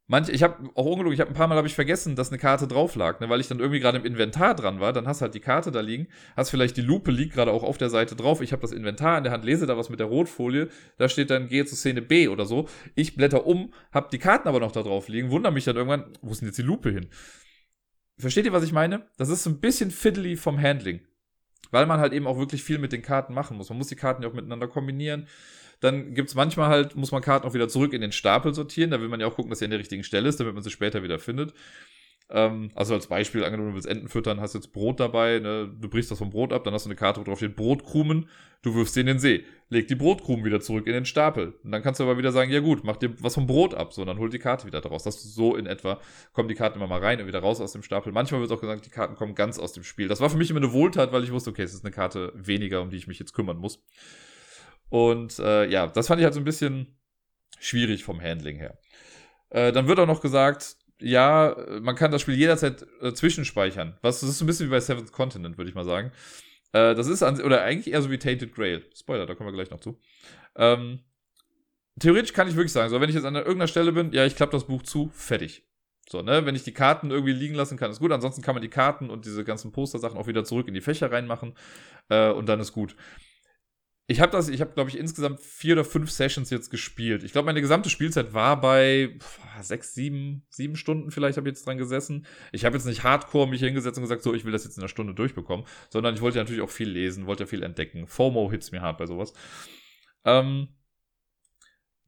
Manche, ich habe auch ungelogen, ich habe ein paar Mal habe ich vergessen, dass eine Karte drauf lag, ne, weil ich dann irgendwie gerade im Inventar dran war. Dann hast halt die Karte da liegen, hast vielleicht die Lupe liegt gerade auch auf der Seite drauf. Ich habe das Inventar in der Hand, lese da was mit der Rotfolie. Da steht dann gehe zu Szene B oder so. Ich blätter um, habe die Karten aber noch da drauf liegen, wundere mich dann irgendwann, wo ist denn jetzt die Lupe hin? Versteht ihr, was ich meine? Das ist so ein bisschen fiddly vom Handling. Weil man halt eben auch wirklich viel mit den Karten machen muss. Man muss die Karten ja auch miteinander kombinieren. Dann gibt's manchmal halt, muss man Karten auch wieder zurück in den Stapel sortieren. Da will man ja auch gucken, dass sie an der richtigen Stelle ist, damit man sie später wieder findet. Ähm, also als Beispiel, angenommen, du willst Enten füttern, hast jetzt Brot dabei, ne? du brichst das vom Brot ab, dann hast du eine Karte, wo drauf steht Brotkrumen, du wirfst sie in den See. Leg die Brotkrumen wieder zurück in den Stapel. Und dann kannst du aber wieder sagen, ja gut, mach dir was vom Brot ab, so, und dann hol die Karte wieder daraus. Das so in etwa, kommen die Karten immer mal rein und wieder raus aus dem Stapel. Manchmal wird auch gesagt, die Karten kommen ganz aus dem Spiel. Das war für mich immer eine Wohltat, weil ich wusste, okay, es ist eine Karte weniger, um die ich mich jetzt kümmern muss. Und äh, ja, das fand ich halt so ein bisschen schwierig vom Handling her. Äh, dann wird auch noch gesagt, ja, man kann das Spiel jederzeit äh, zwischenspeichern. Was das ist ein bisschen wie bei Seventh Continent, würde ich mal sagen. Äh, das ist, an, oder eigentlich eher so wie Tainted Grail. Spoiler, da kommen wir gleich noch zu. Ähm, theoretisch kann ich wirklich sagen, so, wenn ich jetzt an irgendeiner Stelle bin, ja, ich klappe das Buch zu, fertig. So, ne, wenn ich die Karten irgendwie liegen lassen kann, ist gut. Ansonsten kann man die Karten und diese ganzen Poster-Sachen auch wieder zurück in die Fächer reinmachen äh, und dann ist gut. Ich habe das, ich habe, glaube ich, insgesamt vier oder fünf Sessions jetzt gespielt. Ich glaube, meine gesamte Spielzeit war bei pff, sechs, sieben, sieben Stunden vielleicht habe ich jetzt dran gesessen. Ich habe jetzt nicht hardcore mich hingesetzt und gesagt, so, ich will das jetzt in einer Stunde durchbekommen, sondern ich wollte ja natürlich auch viel lesen, wollte ja viel entdecken. FOMO hits mir hart bei sowas. Ähm,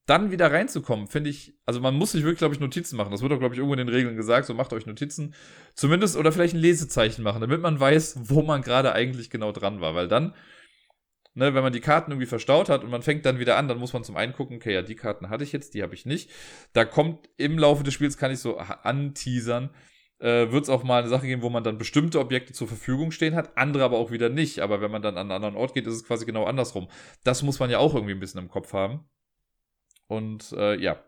dann wieder reinzukommen, finde ich, also man muss sich wirklich, glaube ich, Notizen machen. Das wird auch, glaube ich, irgendwo in den Regeln gesagt, so macht euch Notizen. Zumindest oder vielleicht ein Lesezeichen machen, damit man weiß, wo man gerade eigentlich genau dran war. Weil dann, ne, wenn man die Karten irgendwie verstaut hat und man fängt dann wieder an, dann muss man zum einen gucken, okay, ja, die Karten hatte ich jetzt, die habe ich nicht. Da kommt im Laufe des Spiels, kann ich so anteasern, äh, wird es auch mal eine Sache geben, wo man dann bestimmte Objekte zur Verfügung stehen hat, andere aber auch wieder nicht. Aber wenn man dann an einen anderen Ort geht, ist es quasi genau andersrum. Das muss man ja auch irgendwie ein bisschen im Kopf haben. Und äh, ja.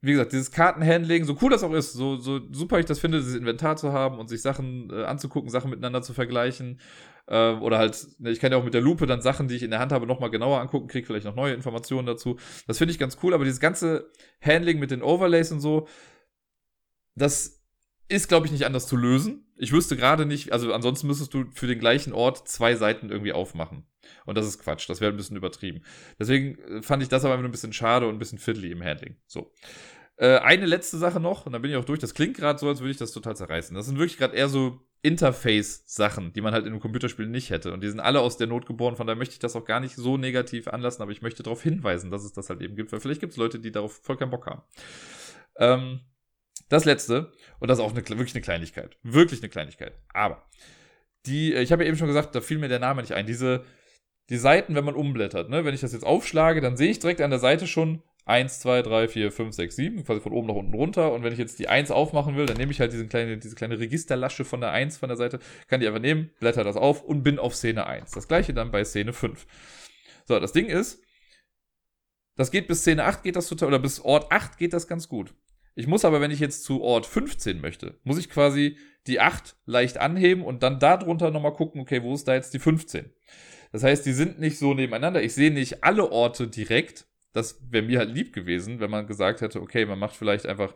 Wie gesagt, dieses Kartenhandling, so cool das auch ist, so, so super ich das finde, dieses Inventar zu haben und sich Sachen äh, anzugucken, Sachen miteinander zu vergleichen. Äh, oder halt, ne, ich kann ja auch mit der Lupe dann Sachen, die ich in der Hand habe, nochmal genauer angucken, kriege vielleicht noch neue Informationen dazu. Das finde ich ganz cool, aber dieses ganze Handling mit den Overlays und so, das ist, glaube ich, nicht anders zu lösen. Ich wüsste gerade nicht, also ansonsten müsstest du für den gleichen Ort zwei Seiten irgendwie aufmachen. Und das ist Quatsch. Das wäre ein bisschen übertrieben. Deswegen äh, fand ich das aber ein bisschen schade und ein bisschen fiddly im Handling. So. Äh, eine letzte Sache noch, und dann bin ich auch durch. Das klingt gerade so, als würde ich das total zerreißen. Das sind wirklich gerade eher so Interface-Sachen, die man halt in einem Computerspiel nicht hätte. Und die sind alle aus der Not geboren, von daher möchte ich das auch gar nicht so negativ anlassen, aber ich möchte darauf hinweisen, dass es das halt eben gibt, weil vielleicht gibt es Leute, die darauf voll keinen Bock haben. Ähm, das letzte, und das ist auch eine, wirklich eine Kleinigkeit. Wirklich eine Kleinigkeit. Aber die, äh, ich habe ja eben schon gesagt, da fiel mir der Name nicht ein. Diese die Seiten, wenn man umblättert. Ne? Wenn ich das jetzt aufschlage, dann sehe ich direkt an der Seite schon 1, 2, 3, 4, 5, 6, 7, quasi von oben nach unten runter. Und wenn ich jetzt die 1 aufmachen will, dann nehme ich halt diese kleine, diese kleine Registerlasche von der 1 von der Seite, kann die einfach nehmen, blätter das auf und bin auf Szene 1. Das gleiche dann bei Szene 5. So, das Ding ist, das geht bis Szene 8 geht das total, oder bis Ort 8 geht das ganz gut. Ich muss aber, wenn ich jetzt zu Ort 15 möchte, muss ich quasi die 8 leicht anheben und dann darunter nochmal gucken, okay, wo ist da jetzt die 15? Das heißt, die sind nicht so nebeneinander. Ich sehe nicht alle Orte direkt. Das wäre mir halt lieb gewesen, wenn man gesagt hätte, okay, man macht vielleicht einfach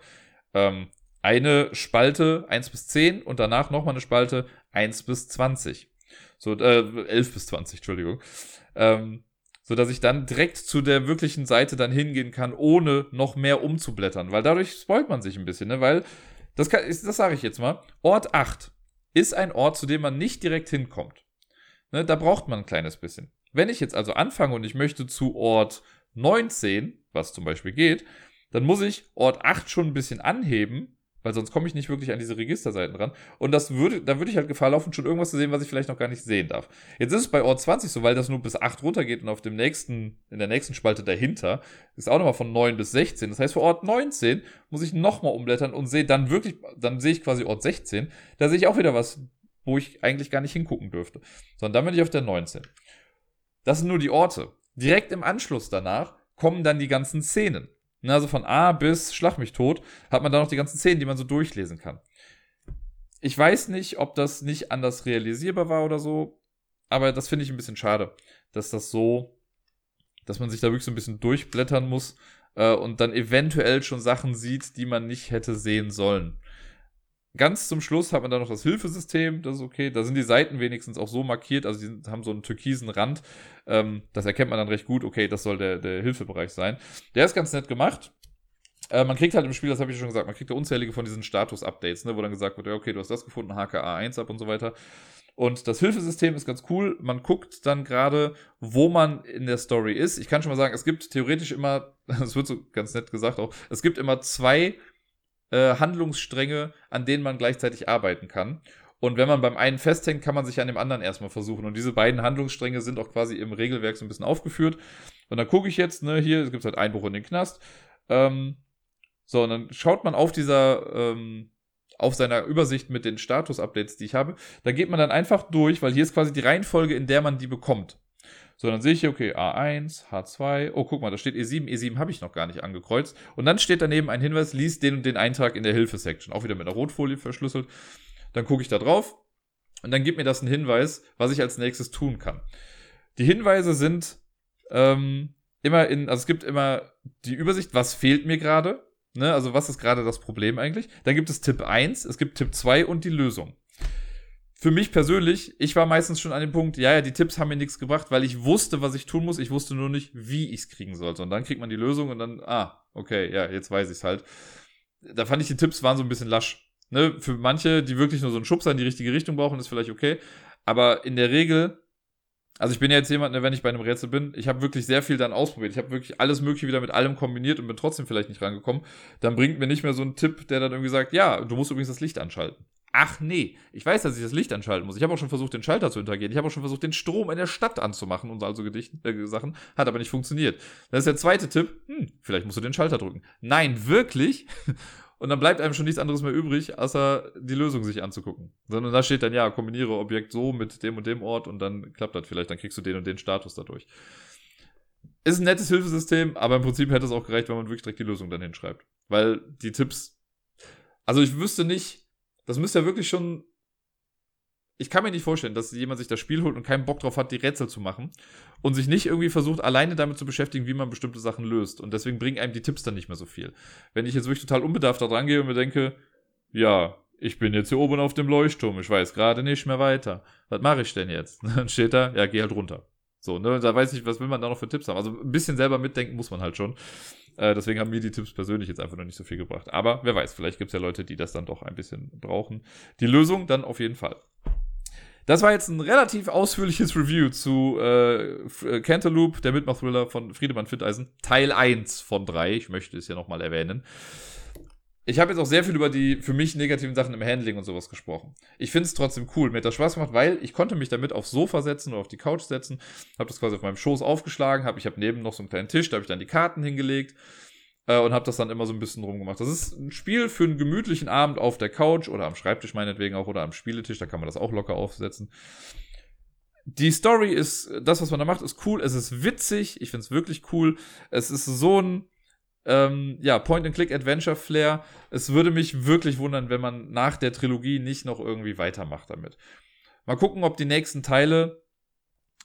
ähm, eine Spalte 1 bis 10 und danach nochmal eine Spalte 1 bis 20. So, äh, 11 bis 20, Entschuldigung. Ähm, so dass ich dann direkt zu der wirklichen Seite dann hingehen kann, ohne noch mehr umzublättern. Weil dadurch spoilt man sich ein bisschen, ne? Weil, das, das sage ich jetzt mal, Ort 8 ist ein Ort, zu dem man nicht direkt hinkommt. Ne, da braucht man ein kleines bisschen. Wenn ich jetzt also anfange und ich möchte zu Ort 19, was zum Beispiel geht, dann muss ich Ort 8 schon ein bisschen anheben, weil sonst komme ich nicht wirklich an diese Registerseiten ran. Und das würde, da würde ich halt Gefahr laufen, schon irgendwas zu sehen, was ich vielleicht noch gar nicht sehen darf. Jetzt ist es bei Ort 20 so, weil das nur bis 8 runtergeht und auf dem nächsten, in der nächsten Spalte dahinter ist auch nochmal von 9 bis 16. Das heißt, für Ort 19 muss ich nochmal umblättern und sehe dann wirklich, dann sehe ich quasi Ort 16. Da sehe ich auch wieder was wo ich eigentlich gar nicht hingucken dürfte. Sondern dann bin ich auf der 19. Das sind nur die Orte. Direkt im Anschluss danach kommen dann die ganzen Szenen. Also von A bis Schlag mich tot hat man dann noch die ganzen Szenen, die man so durchlesen kann. Ich weiß nicht, ob das nicht anders realisierbar war oder so, aber das finde ich ein bisschen schade, dass das so, dass man sich da wirklich so ein bisschen durchblättern muss äh, und dann eventuell schon Sachen sieht, die man nicht hätte sehen sollen. Ganz zum Schluss hat man dann noch das Hilfesystem, das ist okay. Da sind die Seiten wenigstens auch so markiert, also die haben so einen türkisen Rand. Ähm, das erkennt man dann recht gut, okay, das soll der, der Hilfebereich sein. Der ist ganz nett gemacht. Äh, man kriegt halt im Spiel, das habe ich schon gesagt, man kriegt da unzählige von diesen Status-Updates, ne, wo dann gesagt wird, ja, okay, du hast das gefunden, HKA 1 ab und so weiter. Und das Hilfesystem ist ganz cool. Man guckt dann gerade, wo man in der Story ist. Ich kann schon mal sagen, es gibt theoretisch immer, das wird so ganz nett gesagt auch, es gibt immer zwei äh, Handlungsstränge, an denen man gleichzeitig arbeiten kann. Und wenn man beim einen festhängt, kann man sich an dem anderen erstmal versuchen. Und diese beiden Handlungsstränge sind auch quasi im Regelwerk so ein bisschen aufgeführt. Und dann gucke ich jetzt, ne, hier, es gibt halt Einbruch in den Knast. Ähm, so, und dann schaut man auf dieser, ähm, auf seiner Übersicht mit den Status-Updates, die ich habe. Da geht man dann einfach durch, weil hier ist quasi die Reihenfolge, in der man die bekommt. So, dann sehe ich hier, okay, A1, H2. Oh, guck mal, da steht E7. E7 habe ich noch gar nicht angekreuzt. Und dann steht daneben ein Hinweis, liest den und den Eintrag in der Hilfe-Section. Auch wieder mit einer Rotfolie verschlüsselt. Dann gucke ich da drauf. Und dann gibt mir das einen Hinweis, was ich als nächstes tun kann. Die Hinweise sind ähm, immer in, also es gibt immer die Übersicht, was fehlt mir gerade. Ne? Also was ist gerade das Problem eigentlich? Dann gibt es Tipp 1, es gibt Tipp 2 und die Lösung. Für mich persönlich, ich war meistens schon an dem Punkt, ja, ja, die Tipps haben mir nichts gebracht, weil ich wusste, was ich tun muss. Ich wusste nur nicht, wie ich es kriegen sollte. Und dann kriegt man die Lösung und dann, ah, okay, ja, jetzt weiß ich es halt. Da fand ich, die Tipps waren so ein bisschen lasch. Ne? Für manche, die wirklich nur so einen Schubser in die richtige Richtung brauchen, ist vielleicht okay. Aber in der Regel also ich bin ja jetzt jemand, ne, wenn ich bei einem Rätsel bin, ich habe wirklich sehr viel dann ausprobiert. Ich habe wirklich alles Mögliche wieder mit allem kombiniert und bin trotzdem vielleicht nicht rangekommen. Dann bringt mir nicht mehr so ein Tipp, der dann irgendwie sagt, ja, du musst übrigens das Licht anschalten. Ach nee, ich weiß, dass ich das Licht anschalten muss. Ich habe auch schon versucht, den Schalter zu hintergehen. Ich habe auch schon versucht, den Strom in der Stadt anzumachen und also Gedichten, äh, Sachen. Hat aber nicht funktioniert. Das ist der zweite Tipp. Hm, vielleicht musst du den Schalter drücken. Nein, wirklich? Und dann bleibt einem schon nichts anderes mehr übrig, außer die Lösung sich anzugucken. Sondern da steht dann, ja, kombiniere Objekt so mit dem und dem Ort und dann klappt das vielleicht, dann kriegst du den und den Status dadurch. Ist ein nettes Hilfesystem, aber im Prinzip hätte es auch gereicht, wenn man wirklich direkt die Lösung dann hinschreibt. Weil die Tipps, also ich wüsste nicht, das müsste ja wirklich schon ich kann mir nicht vorstellen, dass jemand sich das Spiel holt und keinen Bock drauf hat, die Rätsel zu machen und sich nicht irgendwie versucht, alleine damit zu beschäftigen, wie man bestimmte Sachen löst. Und deswegen bringen einem die Tipps dann nicht mehr so viel. Wenn ich jetzt wirklich total unbedarft da dran gehe und mir denke, ja, ich bin jetzt hier oben auf dem Leuchtturm, ich weiß gerade nicht mehr weiter. Was mache ich denn jetzt? Dann steht da, ja, geh halt runter. So, ne, da weiß ich, was will man da noch für Tipps haben. Also ein bisschen selber mitdenken muss man halt schon. Äh, deswegen haben mir die Tipps persönlich jetzt einfach noch nicht so viel gebracht. Aber wer weiß, vielleicht gibt es ja Leute, die das dann doch ein bisschen brauchen. Die Lösung dann auf jeden Fall. Das war jetzt ein relativ ausführliches Review zu äh, äh, Cantaloupe, der Mitmach-Thriller von Friedemann Findeisen. Teil 1 von 3. Ich möchte es ja nochmal erwähnen. Ich habe jetzt auch sehr viel über die für mich negativen Sachen im Handling und sowas gesprochen. Ich finde es trotzdem cool. Mir hat das Spaß gemacht, weil ich konnte mich damit aufs Sofa setzen oder auf die Couch setzen. Habe das quasi auf meinem Schoß aufgeschlagen. Hab, ich habe neben noch so einen kleinen Tisch, da habe ich dann die Karten hingelegt äh, und habe das dann immer so ein bisschen rumgemacht. Das ist ein Spiel für einen gemütlichen Abend auf der Couch oder am Schreibtisch meinetwegen auch oder am Spieletisch, da kann man das auch locker aufsetzen. Die Story ist, das, was man da macht, ist cool. Es ist witzig. Ich finde es wirklich cool. Es ist so ein, ähm, ja, Point-and-Click-Adventure-Flair. Es würde mich wirklich wundern, wenn man nach der Trilogie nicht noch irgendwie weitermacht damit. Mal gucken, ob die nächsten Teile,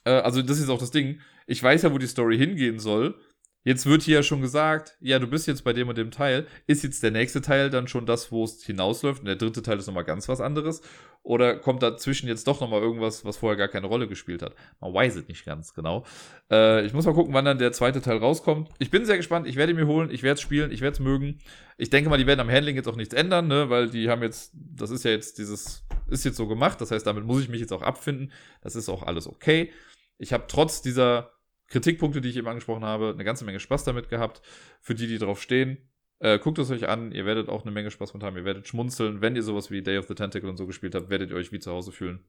äh, also das ist auch das Ding. Ich weiß ja, wo die Story hingehen soll. Jetzt wird hier ja schon gesagt, ja, du bist jetzt bei dem und dem Teil. Ist jetzt der nächste Teil dann schon das, wo es hinausläuft und der dritte Teil ist nochmal ganz was anderes? Oder kommt dazwischen jetzt doch nochmal irgendwas, was vorher gar keine Rolle gespielt hat? Man weiß es nicht ganz genau. Äh, ich muss mal gucken, wann dann der zweite Teil rauskommt. Ich bin sehr gespannt. Ich werde ihn mir holen. Ich werde es spielen. Ich werde es mögen. Ich denke mal, die werden am Handling jetzt auch nichts ändern, ne? weil die haben jetzt, das ist ja jetzt dieses, ist jetzt so gemacht. Das heißt, damit muss ich mich jetzt auch abfinden. Das ist auch alles okay. Ich habe trotz dieser Kritikpunkte, die ich eben angesprochen habe, eine ganze Menge Spaß damit gehabt. Für die, die drauf stehen, äh, guckt es euch an. Ihr werdet auch eine Menge Spaß mit haben. Ihr werdet schmunzeln. Wenn ihr sowas wie Day of the Tentacle und so gespielt habt, werdet ihr euch wie zu Hause fühlen.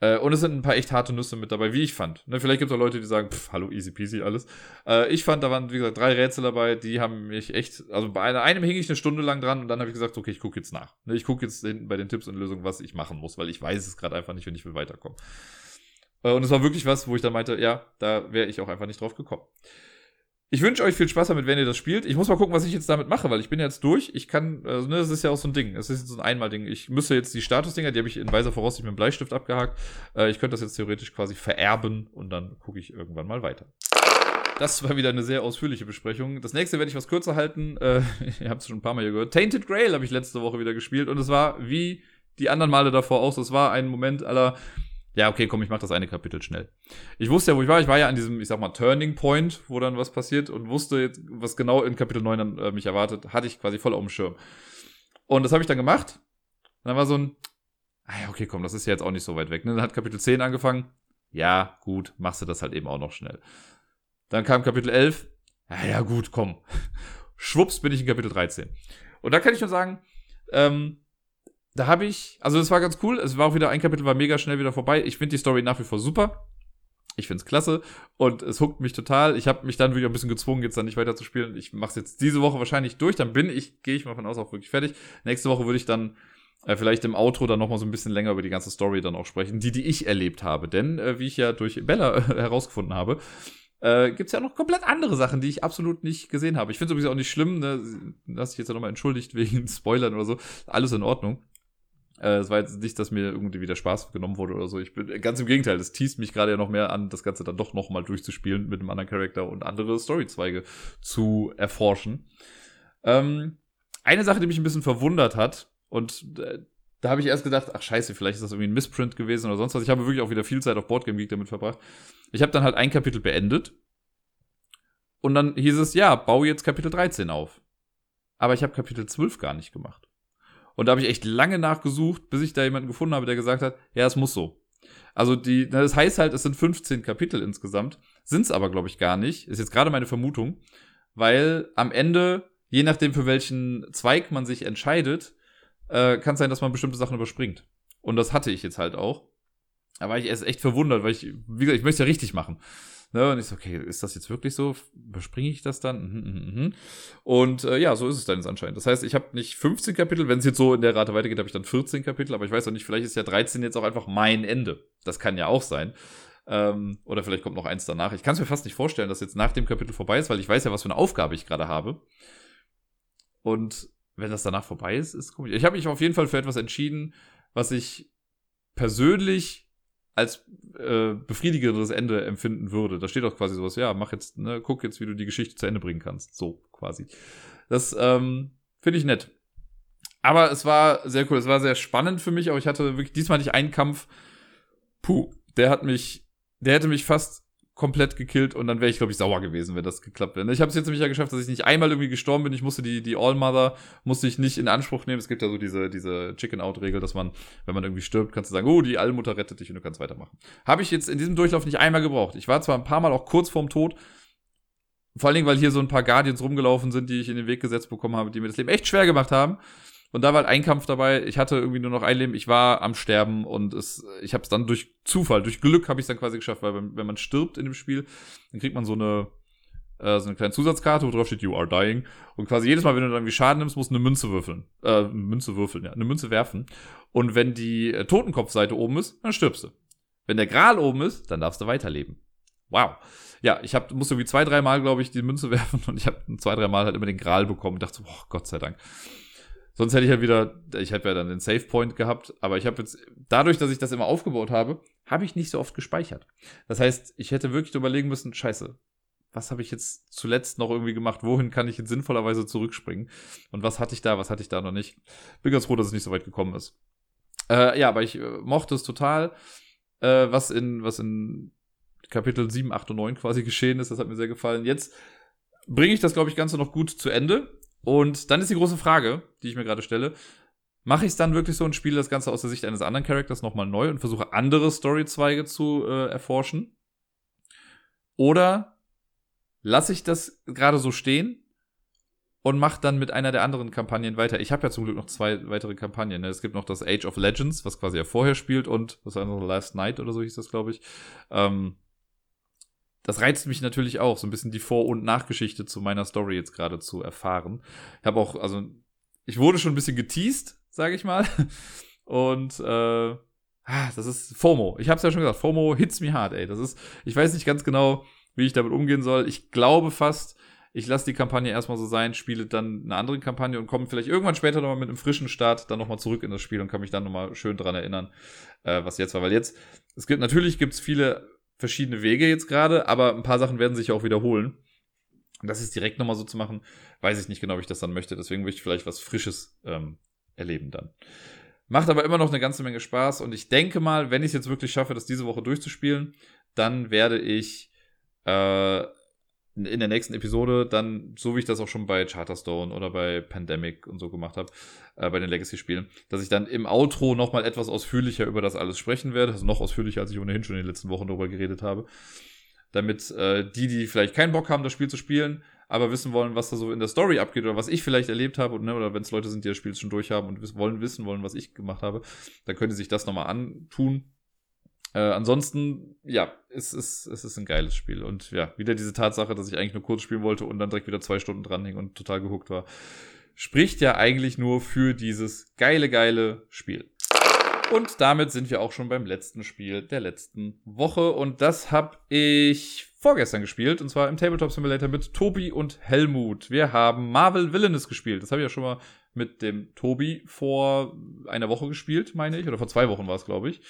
Äh, und es sind ein paar echt harte Nüsse mit dabei, wie ich fand. Ne, vielleicht gibt es auch Leute, die sagen, pff, hallo, easy peasy, alles. Äh, ich fand, da waren, wie gesagt, drei Rätsel dabei, die haben mich echt, also bei einem hing ich eine Stunde lang dran und dann habe ich gesagt, okay, ich gucke jetzt nach. Ne, ich gucke jetzt hinten bei den Tipps und Lösungen, was ich machen muss, weil ich weiß es gerade einfach nicht, wenn ich will weiterkommen. Äh, und es war wirklich was, wo ich dann meinte, ja, da wäre ich auch einfach nicht drauf gekommen. Ich wünsche euch viel Spaß damit, wenn ihr das spielt. Ich muss mal gucken, was ich jetzt damit mache, weil ich bin jetzt durch. Ich kann, also, ne, das ist ja auch so ein Ding. Es ist so ein Einmal-Ding. Ich müsste jetzt die Statusdinger, die habe ich in weiser Voraussicht mit dem Bleistift abgehakt. Äh, ich könnte das jetzt theoretisch quasi vererben und dann gucke ich irgendwann mal weiter. Das war wieder eine sehr ausführliche Besprechung. Das nächste werde ich was kürzer halten. Äh, ihr habt es schon ein paar Mal hier gehört. Tainted Grail habe ich letzte Woche wieder gespielt und es war wie die anderen Male davor auch. Es war ein Moment aller ja, okay, komm, ich mach das eine Kapitel schnell. Ich wusste ja, wo ich war. Ich war ja an diesem, ich sag mal, Turning Point, wo dann was passiert und wusste jetzt, was genau in Kapitel 9 dann äh, mich erwartet, hatte ich quasi voll auf dem Schirm. Und das habe ich dann gemacht. Und dann war so ein, ah ja, okay, komm, das ist ja jetzt auch nicht so weit weg. Ne? Dann hat Kapitel 10 angefangen. Ja, gut, machst du das halt eben auch noch schnell. Dann kam Kapitel 11. Ja, ja, gut, komm. Schwupps bin ich in Kapitel 13. Und da kann ich nur sagen, ähm, da habe ich, also das war ganz cool. Es war auch wieder ein Kapitel, war mega schnell wieder vorbei. Ich finde die Story nach wie vor super. Ich finde es klasse und es huckt mich total. Ich habe mich dann wirklich ein bisschen gezwungen, jetzt dann nicht weiter zu spielen. Ich mache es jetzt diese Woche wahrscheinlich durch. Dann bin ich, gehe ich mal von aus, auch wirklich fertig. Nächste Woche würde ich dann äh, vielleicht im Outro dann nochmal so ein bisschen länger über die ganze Story dann auch sprechen, die, die ich erlebt habe. Denn, äh, wie ich ja durch Bella äh, herausgefunden habe, äh, gibt es ja noch komplett andere Sachen, die ich absolut nicht gesehen habe. Ich finde es übrigens auch nicht schlimm, ne, dass ich jetzt ja nochmal entschuldigt wegen Spoilern oder so. Alles in Ordnung. Äh, es war jetzt nicht, dass mir irgendwie wieder Spaß genommen wurde oder so. Ich bin ganz im Gegenteil, es teast mich gerade ja noch mehr an, das Ganze dann doch nochmal durchzuspielen mit einem anderen Charakter und andere Storyzweige zu erforschen. Ähm, eine Sache, die mich ein bisschen verwundert hat, und äh, da habe ich erst gedacht, ach scheiße, vielleicht ist das irgendwie ein Missprint gewesen oder sonst was. Ich habe wirklich auch wieder viel Zeit auf Boardgame Geek damit verbracht. Ich habe dann halt ein Kapitel beendet. Und dann hieß es, ja, bau jetzt Kapitel 13 auf. Aber ich habe Kapitel 12 gar nicht gemacht. Und da habe ich echt lange nachgesucht, bis ich da jemanden gefunden habe, der gesagt hat, ja, es muss so. Also die, das heißt halt, es sind 15 Kapitel insgesamt, sind es aber, glaube ich, gar nicht. Ist jetzt gerade meine Vermutung, weil am Ende, je nachdem, für welchen Zweig man sich entscheidet, äh, kann es sein, dass man bestimmte Sachen überspringt. Und das hatte ich jetzt halt auch. Da war ich erst echt verwundert, weil ich, wie gesagt, ich möchte ja richtig machen. Ne? Und ich so, okay, ist das jetzt wirklich so? Überspringe ich das dann? Mhm, mhm, mhm. Und äh, ja, so ist es dann jetzt anscheinend. Das heißt, ich habe nicht 15 Kapitel, wenn es jetzt so in der Rate weitergeht, habe ich dann 14 Kapitel, aber ich weiß auch nicht, vielleicht ist ja 13 jetzt auch einfach mein Ende. Das kann ja auch sein. Ähm, oder vielleicht kommt noch eins danach. Ich kann es mir fast nicht vorstellen, dass jetzt nach dem Kapitel vorbei ist, weil ich weiß ja, was für eine Aufgabe ich gerade habe. Und wenn das danach vorbei ist, ist komisch. Ich habe mich auf jeden Fall für etwas entschieden, was ich persönlich als äh, befriedigendes Ende empfinden würde. Da steht auch quasi sowas, ja, mach jetzt, ne, guck jetzt, wie du die Geschichte zu Ende bringen kannst. So, quasi. Das ähm, finde ich nett. Aber es war sehr cool, es war sehr spannend für mich, aber ich hatte wirklich, diesmal nicht einen Kampf, puh, der hat mich, der hätte mich fast komplett gekillt und dann wäre ich, glaube ich, sauer gewesen, wenn das geklappt wäre. Ich habe es jetzt nämlich ja geschafft, dass ich nicht einmal irgendwie gestorben bin. Ich musste die, die All-Mother, musste ich nicht in Anspruch nehmen. Es gibt ja so diese, diese Chicken-Out-Regel, dass man, wenn man irgendwie stirbt, kannst du sagen, oh, die Allmutter rettet dich und du kannst weitermachen. Habe ich jetzt in diesem Durchlauf nicht einmal gebraucht. Ich war zwar ein paar Mal auch kurz vorm Tod, vor allen Dingen, weil hier so ein paar Guardians rumgelaufen sind, die ich in den Weg gesetzt bekommen habe, die mir das Leben echt schwer gemacht haben. Und da war halt ein Kampf dabei. Ich hatte irgendwie nur noch ein Leben. Ich war am Sterben und es, ich habe es dann durch Zufall, durch Glück habe ich es dann quasi geschafft, weil wenn, wenn, man stirbt in dem Spiel, dann kriegt man so eine äh, so eine kleine Zusatzkarte, wo drauf steht You are dying. Und quasi jedes Mal, wenn du dann irgendwie Schaden nimmst, musst du eine Münze würfeln. Äh, Münze würfeln, ja, eine Münze werfen. Und wenn die äh, Totenkopfseite oben ist, dann stirbst du. Wenn der Gral oben ist, dann darfst du weiterleben. Wow. Ja, ich hab, musste irgendwie zwei, dreimal, glaube ich, die Münze werfen und ich habe zwei, dreimal halt immer den Gral bekommen und dachte so, boah, Gott sei Dank. Sonst hätte ich ja wieder, ich habe ja dann den Save Point gehabt, aber ich habe jetzt, dadurch, dass ich das immer aufgebaut habe, habe ich nicht so oft gespeichert. Das heißt, ich hätte wirklich überlegen müssen, scheiße, was habe ich jetzt zuletzt noch irgendwie gemacht? Wohin kann ich jetzt sinnvollerweise zurückspringen? Und was hatte ich da, was hatte ich da noch nicht? Bin ganz froh, dass es nicht so weit gekommen ist. Äh, ja, aber ich äh, mochte es total. Äh, was in, was in Kapitel 7, 8 und 9 quasi geschehen ist, das hat mir sehr gefallen. Jetzt bringe ich das, glaube ich, Ganze noch gut zu Ende. Und dann ist die große Frage, die ich mir gerade stelle. Mache ich es dann wirklich so und spiele das Ganze aus der Sicht eines anderen Charakters nochmal neu und versuche andere Storyzweige zu äh, erforschen? Oder lasse ich das gerade so stehen und mache dann mit einer der anderen Kampagnen weiter? Ich habe ja zum Glück noch zwei weitere Kampagnen. Ne? Es gibt noch das Age of Legends, was quasi ja vorher spielt und was andere Last Night oder so hieß das, glaube ich. Ähm, das reizt mich natürlich auch, so ein bisschen die Vor- und Nachgeschichte zu meiner Story jetzt gerade zu erfahren. Ich habe auch, also, ich wurde schon ein bisschen geteased, sage ich mal. Und äh, ah, das ist FOMO. Ich habe es ja schon gesagt, FOMO hits me hard, ey. Das ist, ich weiß nicht ganz genau, wie ich damit umgehen soll. Ich glaube fast, ich lasse die Kampagne erstmal so sein, spiele dann eine andere Kampagne und komme vielleicht irgendwann später nochmal mit einem frischen Start dann nochmal zurück in das Spiel und kann mich dann nochmal schön dran erinnern, äh, was jetzt war. Weil jetzt, es gibt natürlich gibt's viele verschiedene Wege jetzt gerade, aber ein paar Sachen werden sich auch wiederholen. Das ist direkt nochmal so zu machen, weiß ich nicht genau, wie ich das dann möchte. Deswegen möchte ich vielleicht was Frisches ähm, erleben dann. Macht aber immer noch eine ganze Menge Spaß und ich denke mal, wenn ich es jetzt wirklich schaffe, das diese Woche durchzuspielen, dann werde ich äh, in der nächsten Episode dann, so wie ich das auch schon bei Charterstone oder bei Pandemic und so gemacht habe, äh, bei den Legacy-Spielen, dass ich dann im Outro nochmal etwas ausführlicher über das alles sprechen werde. Also noch ausführlicher, als ich ohnehin schon in den letzten Wochen darüber geredet habe. Damit äh, die, die vielleicht keinen Bock haben, das Spiel zu spielen, aber wissen wollen, was da so in der Story abgeht oder was ich vielleicht erlebt habe, und, ne, oder wenn es Leute sind, die das Spiel schon durch haben und wollen wissen wollen, was ich gemacht habe, dann können sie sich das nochmal antun äh, ansonsten, ja, es ist, es ist ein geiles Spiel. Und ja, wieder diese Tatsache, dass ich eigentlich nur kurz spielen wollte und dann direkt wieder zwei Stunden dranhing und total gehuckt war, spricht ja eigentlich nur für dieses geile, geile Spiel. Und damit sind wir auch schon beim letzten Spiel der letzten Woche. Und das habe ich vorgestern gespielt. Und zwar im Tabletop Simulator mit Tobi und Helmut. Wir haben Marvel Villainous gespielt. Das habe ich ja schon mal mit dem Tobi vor einer Woche gespielt, meine ich, oder vor zwei Wochen war es, glaube ich.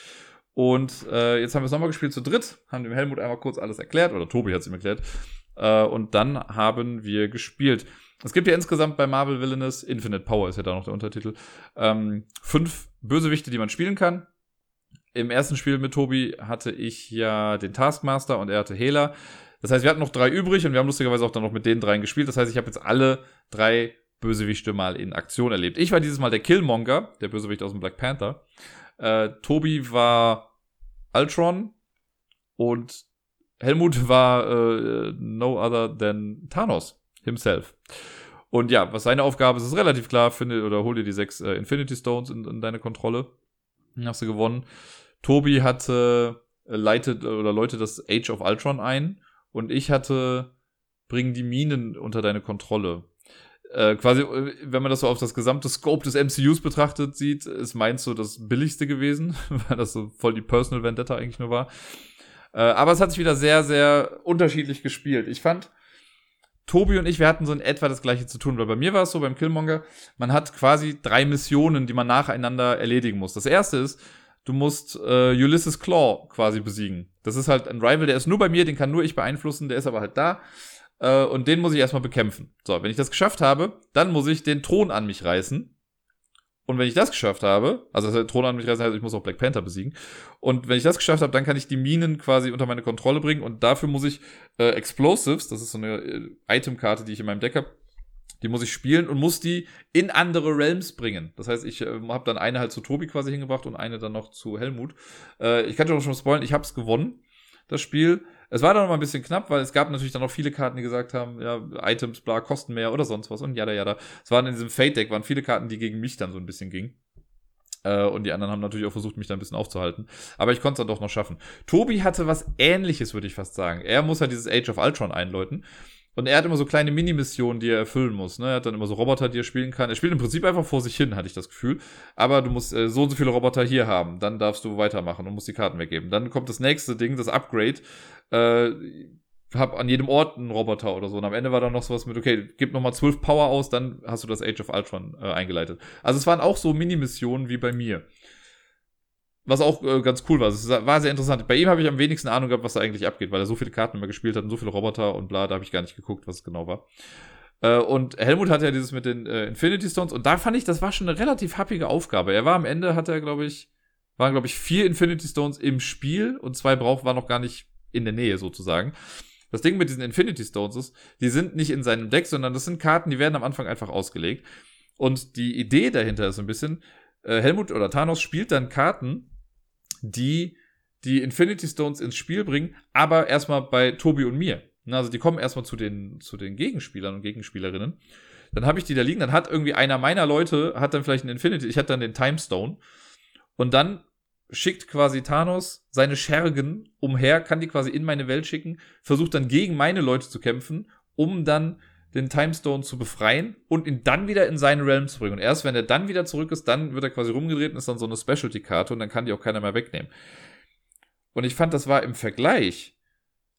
Und äh, jetzt haben wir es nochmal gespielt zu dritt, haben dem Helmut einmal kurz alles erklärt, oder Tobi hat es ihm erklärt. Äh, und dann haben wir gespielt. Es gibt ja insgesamt bei Marvel Villainous, Infinite Power ist ja da noch der Untertitel, ähm, fünf Bösewichte, die man spielen kann. Im ersten Spiel mit Tobi hatte ich ja den Taskmaster und er hatte Hela. Das heißt, wir hatten noch drei übrig und wir haben lustigerweise auch dann noch mit den dreien gespielt. Das heißt, ich habe jetzt alle drei Bösewichte mal in Aktion erlebt. Ich war dieses Mal der Killmonger, der Bösewicht aus dem Black Panther. Äh, Tobi war Ultron und Helmut war äh, no other than Thanos himself. Und ja, was seine Aufgabe ist, ist relativ klar. Finde oder hol dir die sechs äh, Infinity Stones in, in deine Kontrolle. Hast du gewonnen. Tobi hatte äh, leitet oder läutet das Age of Ultron ein und ich hatte bring die Minen unter deine Kontrolle. Äh, quasi, äh, wenn man das so auf das gesamte Scope des MCUs betrachtet sieht, ist meins so das billigste gewesen, weil das so voll die Personal Vendetta eigentlich nur war. Äh, aber es hat sich wieder sehr, sehr unterschiedlich gespielt. Ich fand, Tobi und ich, wir hatten so in etwa das gleiche zu tun, weil bei mir war es so beim Killmonger, man hat quasi drei Missionen, die man nacheinander erledigen muss. Das erste ist, du musst äh, Ulysses Claw quasi besiegen. Das ist halt ein Rival, der ist nur bei mir, den kann nur ich beeinflussen, der ist aber halt da. Äh, und den muss ich erstmal bekämpfen. So, wenn ich das geschafft habe, dann muss ich den Thron an mich reißen. Und wenn ich das geschafft habe, also das Thron an mich reißen heißt, ich muss auch Black Panther besiegen. Und wenn ich das geschafft habe, dann kann ich die Minen quasi unter meine Kontrolle bringen. Und dafür muss ich äh, Explosives, das ist so eine äh, Itemkarte, die ich in meinem Deck habe, die muss ich spielen und muss die in andere Realms bringen. Das heißt, ich äh, habe dann eine halt zu Tobi quasi hingebracht und eine dann noch zu Helmut. Äh, ich kann dir auch schon spoilern, ich habe es gewonnen, das Spiel. Es war dann noch mal ein bisschen knapp, weil es gab natürlich dann noch viele Karten, die gesagt haben, ja, Items, bla, kosten mehr oder sonst was und jada, jada. Es waren in diesem Fate-Deck, waren viele Karten, die gegen mich dann so ein bisschen gingen. Äh, und die anderen haben natürlich auch versucht, mich da ein bisschen aufzuhalten. Aber ich konnte es dann doch noch schaffen. Tobi hatte was ähnliches, würde ich fast sagen. Er muss halt dieses Age of Ultron einläuten. Und er hat immer so kleine Mini-Missionen, die er erfüllen muss. Ne? Er hat dann immer so Roboter, die er spielen kann. Er spielt im Prinzip einfach vor sich hin, hatte ich das Gefühl. Aber du musst äh, so und so viele Roboter hier haben. Dann darfst du weitermachen und musst die Karten weggeben. Dann kommt das nächste Ding, das Upgrade. Äh, hab an jedem Ort einen Roboter oder so. Und am Ende war dann noch sowas mit, okay, gib nochmal zwölf Power aus, dann hast du das Age of Ultron äh, eingeleitet. Also es waren auch so Mini-Missionen wie bei mir. Was auch äh, ganz cool war. Es war sehr interessant. Bei ihm habe ich am wenigsten Ahnung gehabt, was da eigentlich abgeht, weil er so viele Karten immer gespielt hat und so viele Roboter und bla, da habe ich gar nicht geguckt, was es genau war. Äh, und Helmut hatte ja dieses mit den äh, Infinity Stones und da fand ich, das war schon eine relativ happige Aufgabe. Er war am Ende, hat er, glaube ich, waren, glaube ich, vier Infinity Stones im Spiel und zwei braucht war noch gar nicht in der Nähe sozusagen. Das Ding mit diesen Infinity Stones ist, die sind nicht in seinem Deck, sondern das sind Karten, die werden am Anfang einfach ausgelegt. Und die Idee dahinter ist ein bisschen, äh, Helmut oder Thanos spielt dann Karten, die die Infinity Stones ins Spiel bringen, aber erstmal bei Tobi und mir. Also die kommen erstmal zu den, zu den Gegenspielern und Gegenspielerinnen. Dann habe ich die da liegen, dann hat irgendwie einer meiner Leute, hat dann vielleicht einen Infinity, ich hatte dann den Time Stone. Und dann schickt quasi Thanos seine Schergen umher, kann die quasi in meine Welt schicken, versucht dann gegen meine Leute zu kämpfen, um dann den Timestone zu befreien und ihn dann wieder in seinen Realm zu bringen. Und erst wenn er dann wieder zurück ist, dann wird er quasi rumgedreht und ist dann so eine Specialty-Karte und dann kann die auch keiner mehr wegnehmen. Und ich fand, das war im Vergleich,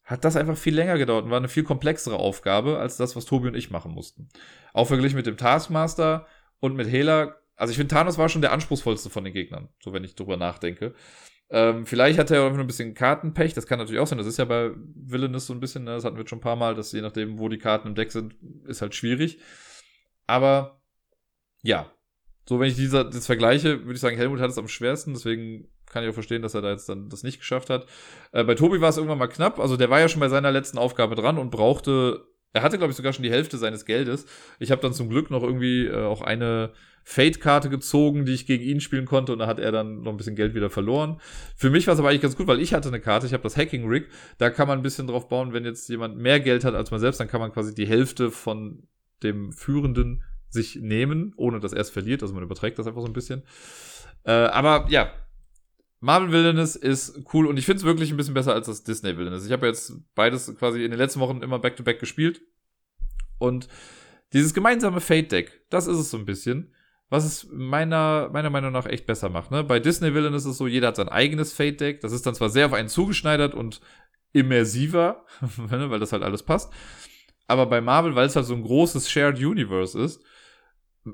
hat das einfach viel länger gedauert und war eine viel komplexere Aufgabe als das, was Tobi und ich machen mussten. Auch verglichen mit dem Taskmaster und mit Hela. Also ich finde, Thanos war schon der anspruchsvollste von den Gegnern, so wenn ich drüber nachdenke. Ähm, vielleicht hat er auch ein bisschen Kartenpech, das kann natürlich auch sein. Das ist ja bei Villainous so ein bisschen, ne? das hatten wir schon ein paar Mal, dass je nachdem, wo die Karten im Deck sind, ist halt schwierig. Aber ja, so wenn ich dieser, das vergleiche, würde ich sagen, Helmut hat es am schwersten, deswegen kann ich auch verstehen, dass er da jetzt dann das nicht geschafft hat. Äh, bei Tobi war es irgendwann mal knapp, also der war ja schon bei seiner letzten Aufgabe dran und brauchte, er hatte glaube ich sogar schon die Hälfte seines Geldes. Ich habe dann zum Glück noch irgendwie äh, auch eine Fate-Karte gezogen, die ich gegen ihn spielen konnte und da hat er dann noch ein bisschen Geld wieder verloren. Für mich war es aber eigentlich ganz gut, weil ich hatte eine Karte, ich habe das Hacking Rig, da kann man ein bisschen drauf bauen, wenn jetzt jemand mehr Geld hat als man selbst, dann kann man quasi die Hälfte von dem Führenden sich nehmen, ohne dass er es verliert, also man überträgt das einfach so ein bisschen. Äh, aber ja, Marvel Wilderness ist cool und ich finde es wirklich ein bisschen besser als das Disney Wilderness. Ich habe jetzt beides quasi in den letzten Wochen immer back-to-back -back gespielt und dieses gemeinsame Fate-Deck, das ist es so ein bisschen was es meiner, meiner Meinung nach echt besser macht. Ne? Bei Disney Villain ist es so, jeder hat sein eigenes Fate-Deck. Das ist dann zwar sehr auf einen zugeschneidert und immersiver, weil das halt alles passt. Aber bei Marvel, weil es halt so ein großes Shared Universe ist,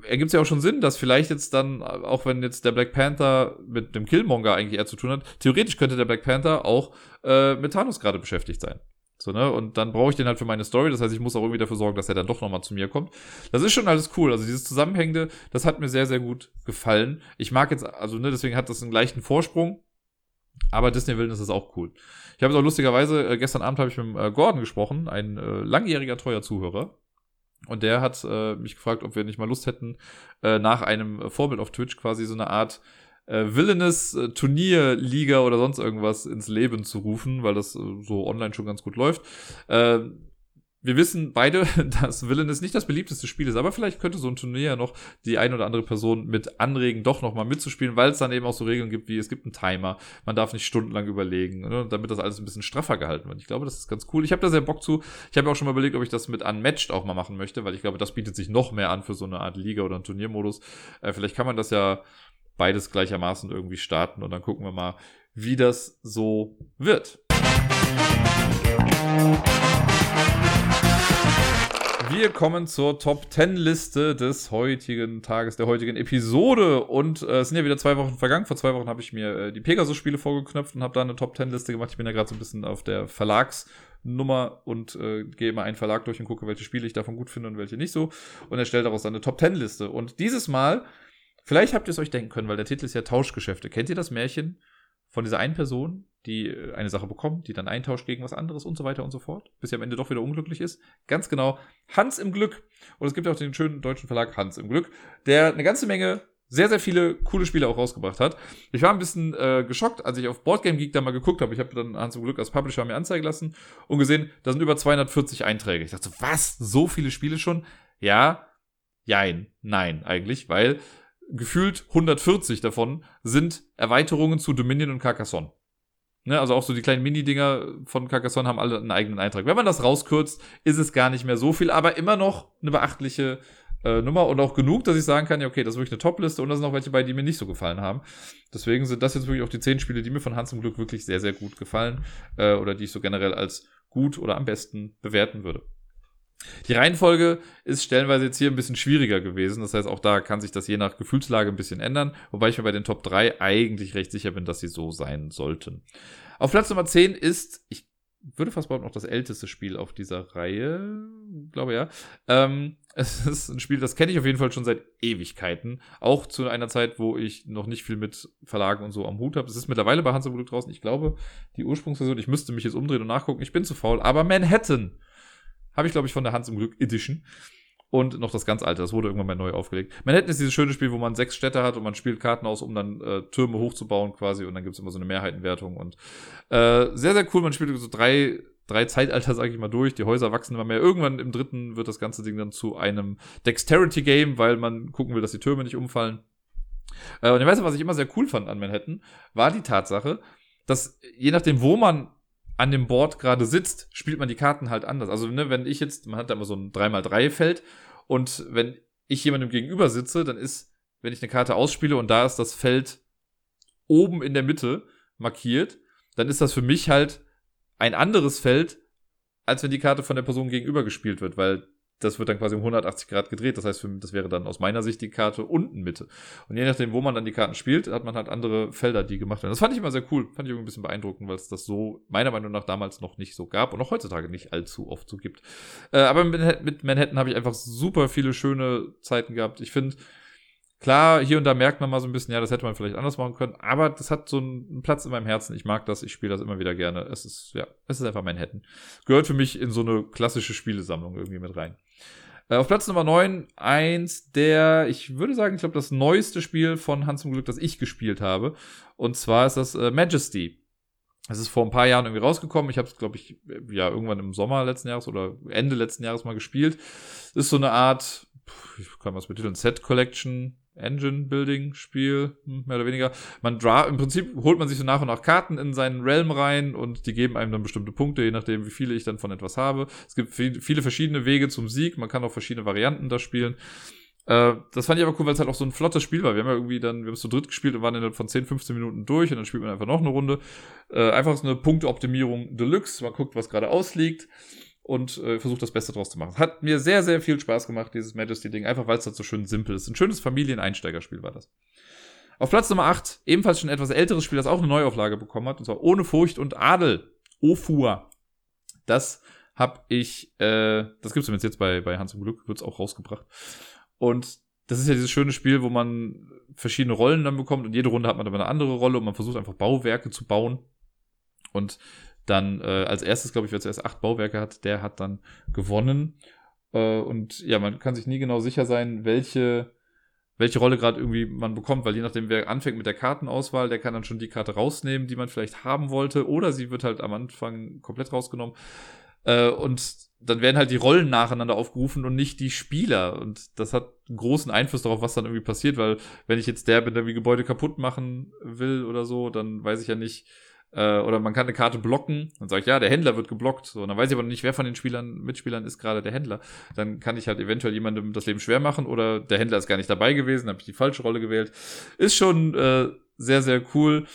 ergibt es ja auch schon Sinn, dass vielleicht jetzt dann, auch wenn jetzt der Black Panther mit dem Killmonger eigentlich eher zu tun hat, theoretisch könnte der Black Panther auch äh, mit Thanos gerade beschäftigt sein. So, ne? Und dann brauche ich den halt für meine Story. Das heißt, ich muss auch irgendwie dafür sorgen, dass er dann doch nochmal zu mir kommt. Das ist schon alles cool. Also dieses Zusammenhängende, das hat mir sehr, sehr gut gefallen. Ich mag jetzt, also, ne, deswegen hat das einen leichten Vorsprung. Aber Disney Wilderness ist auch cool. Ich habe es auch lustigerweise, äh, gestern Abend habe ich mit äh, Gordon gesprochen, ein äh, langjähriger treuer Zuhörer. Und der hat äh, mich gefragt, ob wir nicht mal Lust hätten, äh, nach einem Vorbild auf Twitch quasi so eine Art äh, Villainous äh, oder sonst irgendwas ins Leben zu rufen, weil das äh, so online schon ganz gut läuft. Äh, wir wissen beide, dass Villainous nicht das beliebteste Spiel ist, aber vielleicht könnte so ein Turnier ja noch die ein oder andere Person mit anregen, doch nochmal mitzuspielen, weil es dann eben auch so Regeln gibt, wie es gibt einen Timer, man darf nicht stundenlang überlegen, ne, damit das alles ein bisschen straffer gehalten wird. Ich glaube, das ist ganz cool. Ich habe da sehr Bock zu. Ich habe auch schon mal überlegt, ob ich das mit Unmatched auch mal machen möchte, weil ich glaube, das bietet sich noch mehr an für so eine Art Liga oder einen Turniermodus. Äh, vielleicht kann man das ja beides gleichermaßen irgendwie starten und dann gucken wir mal, wie das so wird. Wir kommen zur Top 10 Liste des heutigen Tages, der heutigen Episode. Und äh, es sind ja wieder zwei Wochen vergangen. Vor zwei Wochen habe ich mir äh, die Pegasus-Spiele vorgeknöpft und habe da eine Top 10 Liste gemacht. Ich bin ja gerade so ein bisschen auf der Verlagsnummer und äh, gehe mal einen Verlag durch und gucke, welche Spiele ich davon gut finde und welche nicht so. Und erstelle daraus eine Top 10 Liste. Und dieses Mal Vielleicht habt ihr es euch denken können, weil der Titel ist ja Tauschgeschäfte. Kennt ihr das Märchen von dieser einen Person, die äh, eine Sache bekommt, die dann eintauscht gegen was anderes und so weiter und so fort, bis sie am Ende doch wieder unglücklich ist? Ganz genau. Hans im Glück. Und es gibt auch den schönen deutschen Verlag Hans im Glück, der eine ganze Menge sehr, sehr viele coole Spiele auch rausgebracht hat. Ich war ein bisschen äh, geschockt, als ich auf Boardgame Geek da mal geguckt habe. Ich habe dann Hans im Glück als Publisher mir anzeigen lassen und gesehen, da sind über 240 Einträge. Ich dachte, was? So viele Spiele schon? Ja, jein, nein, eigentlich, weil gefühlt 140 davon sind Erweiterungen zu Dominion und Carcassonne. Ne, also auch so die kleinen Mini-Dinger von Carcassonne haben alle einen eigenen Eintrag. Wenn man das rauskürzt, ist es gar nicht mehr so viel, aber immer noch eine beachtliche äh, Nummer und auch genug, dass ich sagen kann, ja, okay, das ist wirklich eine Top-Liste und da sind auch welche bei, die mir nicht so gefallen haben. Deswegen sind das jetzt wirklich auch die zehn Spiele, die mir von Hans zum Glück wirklich sehr, sehr gut gefallen äh, oder die ich so generell als gut oder am besten bewerten würde. Die Reihenfolge ist stellenweise jetzt hier ein bisschen schwieriger gewesen. Das heißt, auch da kann sich das je nach Gefühlslage ein bisschen ändern. Wobei ich mir bei den Top 3 eigentlich recht sicher bin, dass sie so sein sollten. Auf Platz Nummer 10 ist, ich würde fast behaupten, auch das älteste Spiel auf dieser Reihe. Glaube ja. Ähm, es ist ein Spiel, das kenne ich auf jeden Fall schon seit Ewigkeiten. Auch zu einer Zeit, wo ich noch nicht viel mit Verlagen und so am Hut habe. Es ist mittlerweile bei Hans Glück draußen. Ich glaube, die Ursprungsversion, ich müsste mich jetzt umdrehen und nachgucken. Ich bin zu faul. Aber Manhattan habe ich, glaube ich, von der Hans im Glück Edition. Und noch das ganz alte, das wurde irgendwann mal neu aufgelegt. Manhattan ist dieses schöne Spiel, wo man sechs Städte hat und man spielt Karten aus, um dann äh, Türme hochzubauen quasi. Und dann gibt's immer so eine Mehrheitenwertung. Und äh, sehr, sehr cool. Man spielt so drei, drei Zeitalter, sage ich mal, durch. Die Häuser wachsen immer mehr. Irgendwann im dritten wird das ganze Ding dann zu einem Dexterity-Game, weil man gucken will, dass die Türme nicht umfallen. Äh, und ich weiß, was ich immer sehr cool fand an Manhattan, war die Tatsache, dass je nachdem, wo man an dem Board gerade sitzt, spielt man die Karten halt anders. Also, ne, wenn ich jetzt, man hat da immer so ein 3x3-Feld und wenn ich jemandem gegenüber sitze, dann ist, wenn ich eine Karte ausspiele und da ist das Feld oben in der Mitte markiert, dann ist das für mich halt ein anderes Feld, als wenn die Karte von der Person gegenüber gespielt wird, weil das wird dann quasi um 180 Grad gedreht. Das heißt, das wäre dann aus meiner Sicht die Karte unten Mitte. Und je nachdem, wo man dann die Karten spielt, hat man halt andere Felder, die gemacht werden. Das fand ich immer sehr cool. Fand ich irgendwie ein bisschen beeindruckend, weil es das so meiner Meinung nach damals noch nicht so gab und auch heutzutage nicht allzu oft so gibt. Äh, aber mit Manhattan habe ich einfach super viele schöne Zeiten gehabt. Ich finde, Klar, hier und da merkt man mal so ein bisschen, ja, das hätte man vielleicht anders machen können, aber das hat so einen Platz in meinem Herzen. Ich mag das, ich spiele das immer wieder gerne. Es ist, ja, es ist einfach Manhattan. Gehört für mich in so eine klassische Spielesammlung irgendwie mit rein. Äh, auf Platz Nummer 9, eins der, ich würde sagen, ich glaube, das neueste Spiel von Hans zum Glück, das ich gespielt habe. Und zwar ist das äh, Majesty. Es ist vor ein paar Jahren irgendwie rausgekommen. Ich habe es, glaube ich, ja, irgendwann im Sommer letzten Jahres oder Ende letzten Jahres mal gespielt. ist so eine Art, ich kann man es betiteln, Set Collection Engine-Building-Spiel, hm, mehr oder weniger. Man draw, im Prinzip holt man sich so nach und nach Karten in seinen Realm rein und die geben einem dann bestimmte Punkte, je nachdem, wie viele ich dann von etwas habe. Es gibt viele verschiedene Wege zum Sieg, man kann auch verschiedene Varianten da spielen. Äh, das fand ich aber cool, weil es halt auch so ein flottes Spiel war. Wir haben ja irgendwie dann, wir haben es zu dritt gespielt und waren innerhalb von 10, 15 Minuten durch und dann spielt man einfach noch eine Runde. Äh, einfach so eine Punkteoptimierung Deluxe. Man guckt, was gerade ausliegt und äh, versucht das Beste draus zu machen. Hat mir sehr, sehr viel Spaß gemacht, dieses Majesty-Ding, einfach weil es halt so schön simpel ist. Ein schönes Familieneinsteigerspiel war das. Auf Platz Nummer 8, ebenfalls schon etwas älteres Spiel, das auch eine Neuauflage bekommen hat, und zwar Ohne Furcht und Adel. Ofur. Das habe ich, äh, das gibt's jetzt bei, bei Hans im Glück, wird's auch rausgebracht. Und das ist ja dieses schöne Spiel, wo man verschiedene Rollen dann bekommt und jede Runde hat man dann eine andere Rolle und man versucht einfach Bauwerke zu bauen. Und dann äh, als erstes, glaube ich, wer zuerst acht Bauwerke hat, der hat dann gewonnen. Äh, und ja, man kann sich nie genau sicher sein, welche, welche Rolle gerade irgendwie man bekommt, weil je nachdem, wer anfängt mit der Kartenauswahl, der kann dann schon die Karte rausnehmen, die man vielleicht haben wollte, oder sie wird halt am Anfang komplett rausgenommen. Äh, und dann werden halt die Rollen nacheinander aufgerufen und nicht die Spieler. Und das hat einen großen Einfluss darauf, was dann irgendwie passiert, weil wenn ich jetzt der bin, der wie Gebäude kaputt machen will oder so, dann weiß ich ja nicht, äh, oder man kann eine Karte blocken und sage ich, ja, der Händler wird geblockt. So, und dann weiß ich aber nicht, wer von den Spielern, Mitspielern ist gerade der Händler. Dann kann ich halt eventuell jemandem das Leben schwer machen oder der Händler ist gar nicht dabei gewesen, habe ich die falsche Rolle gewählt. Ist schon äh, sehr, sehr cool.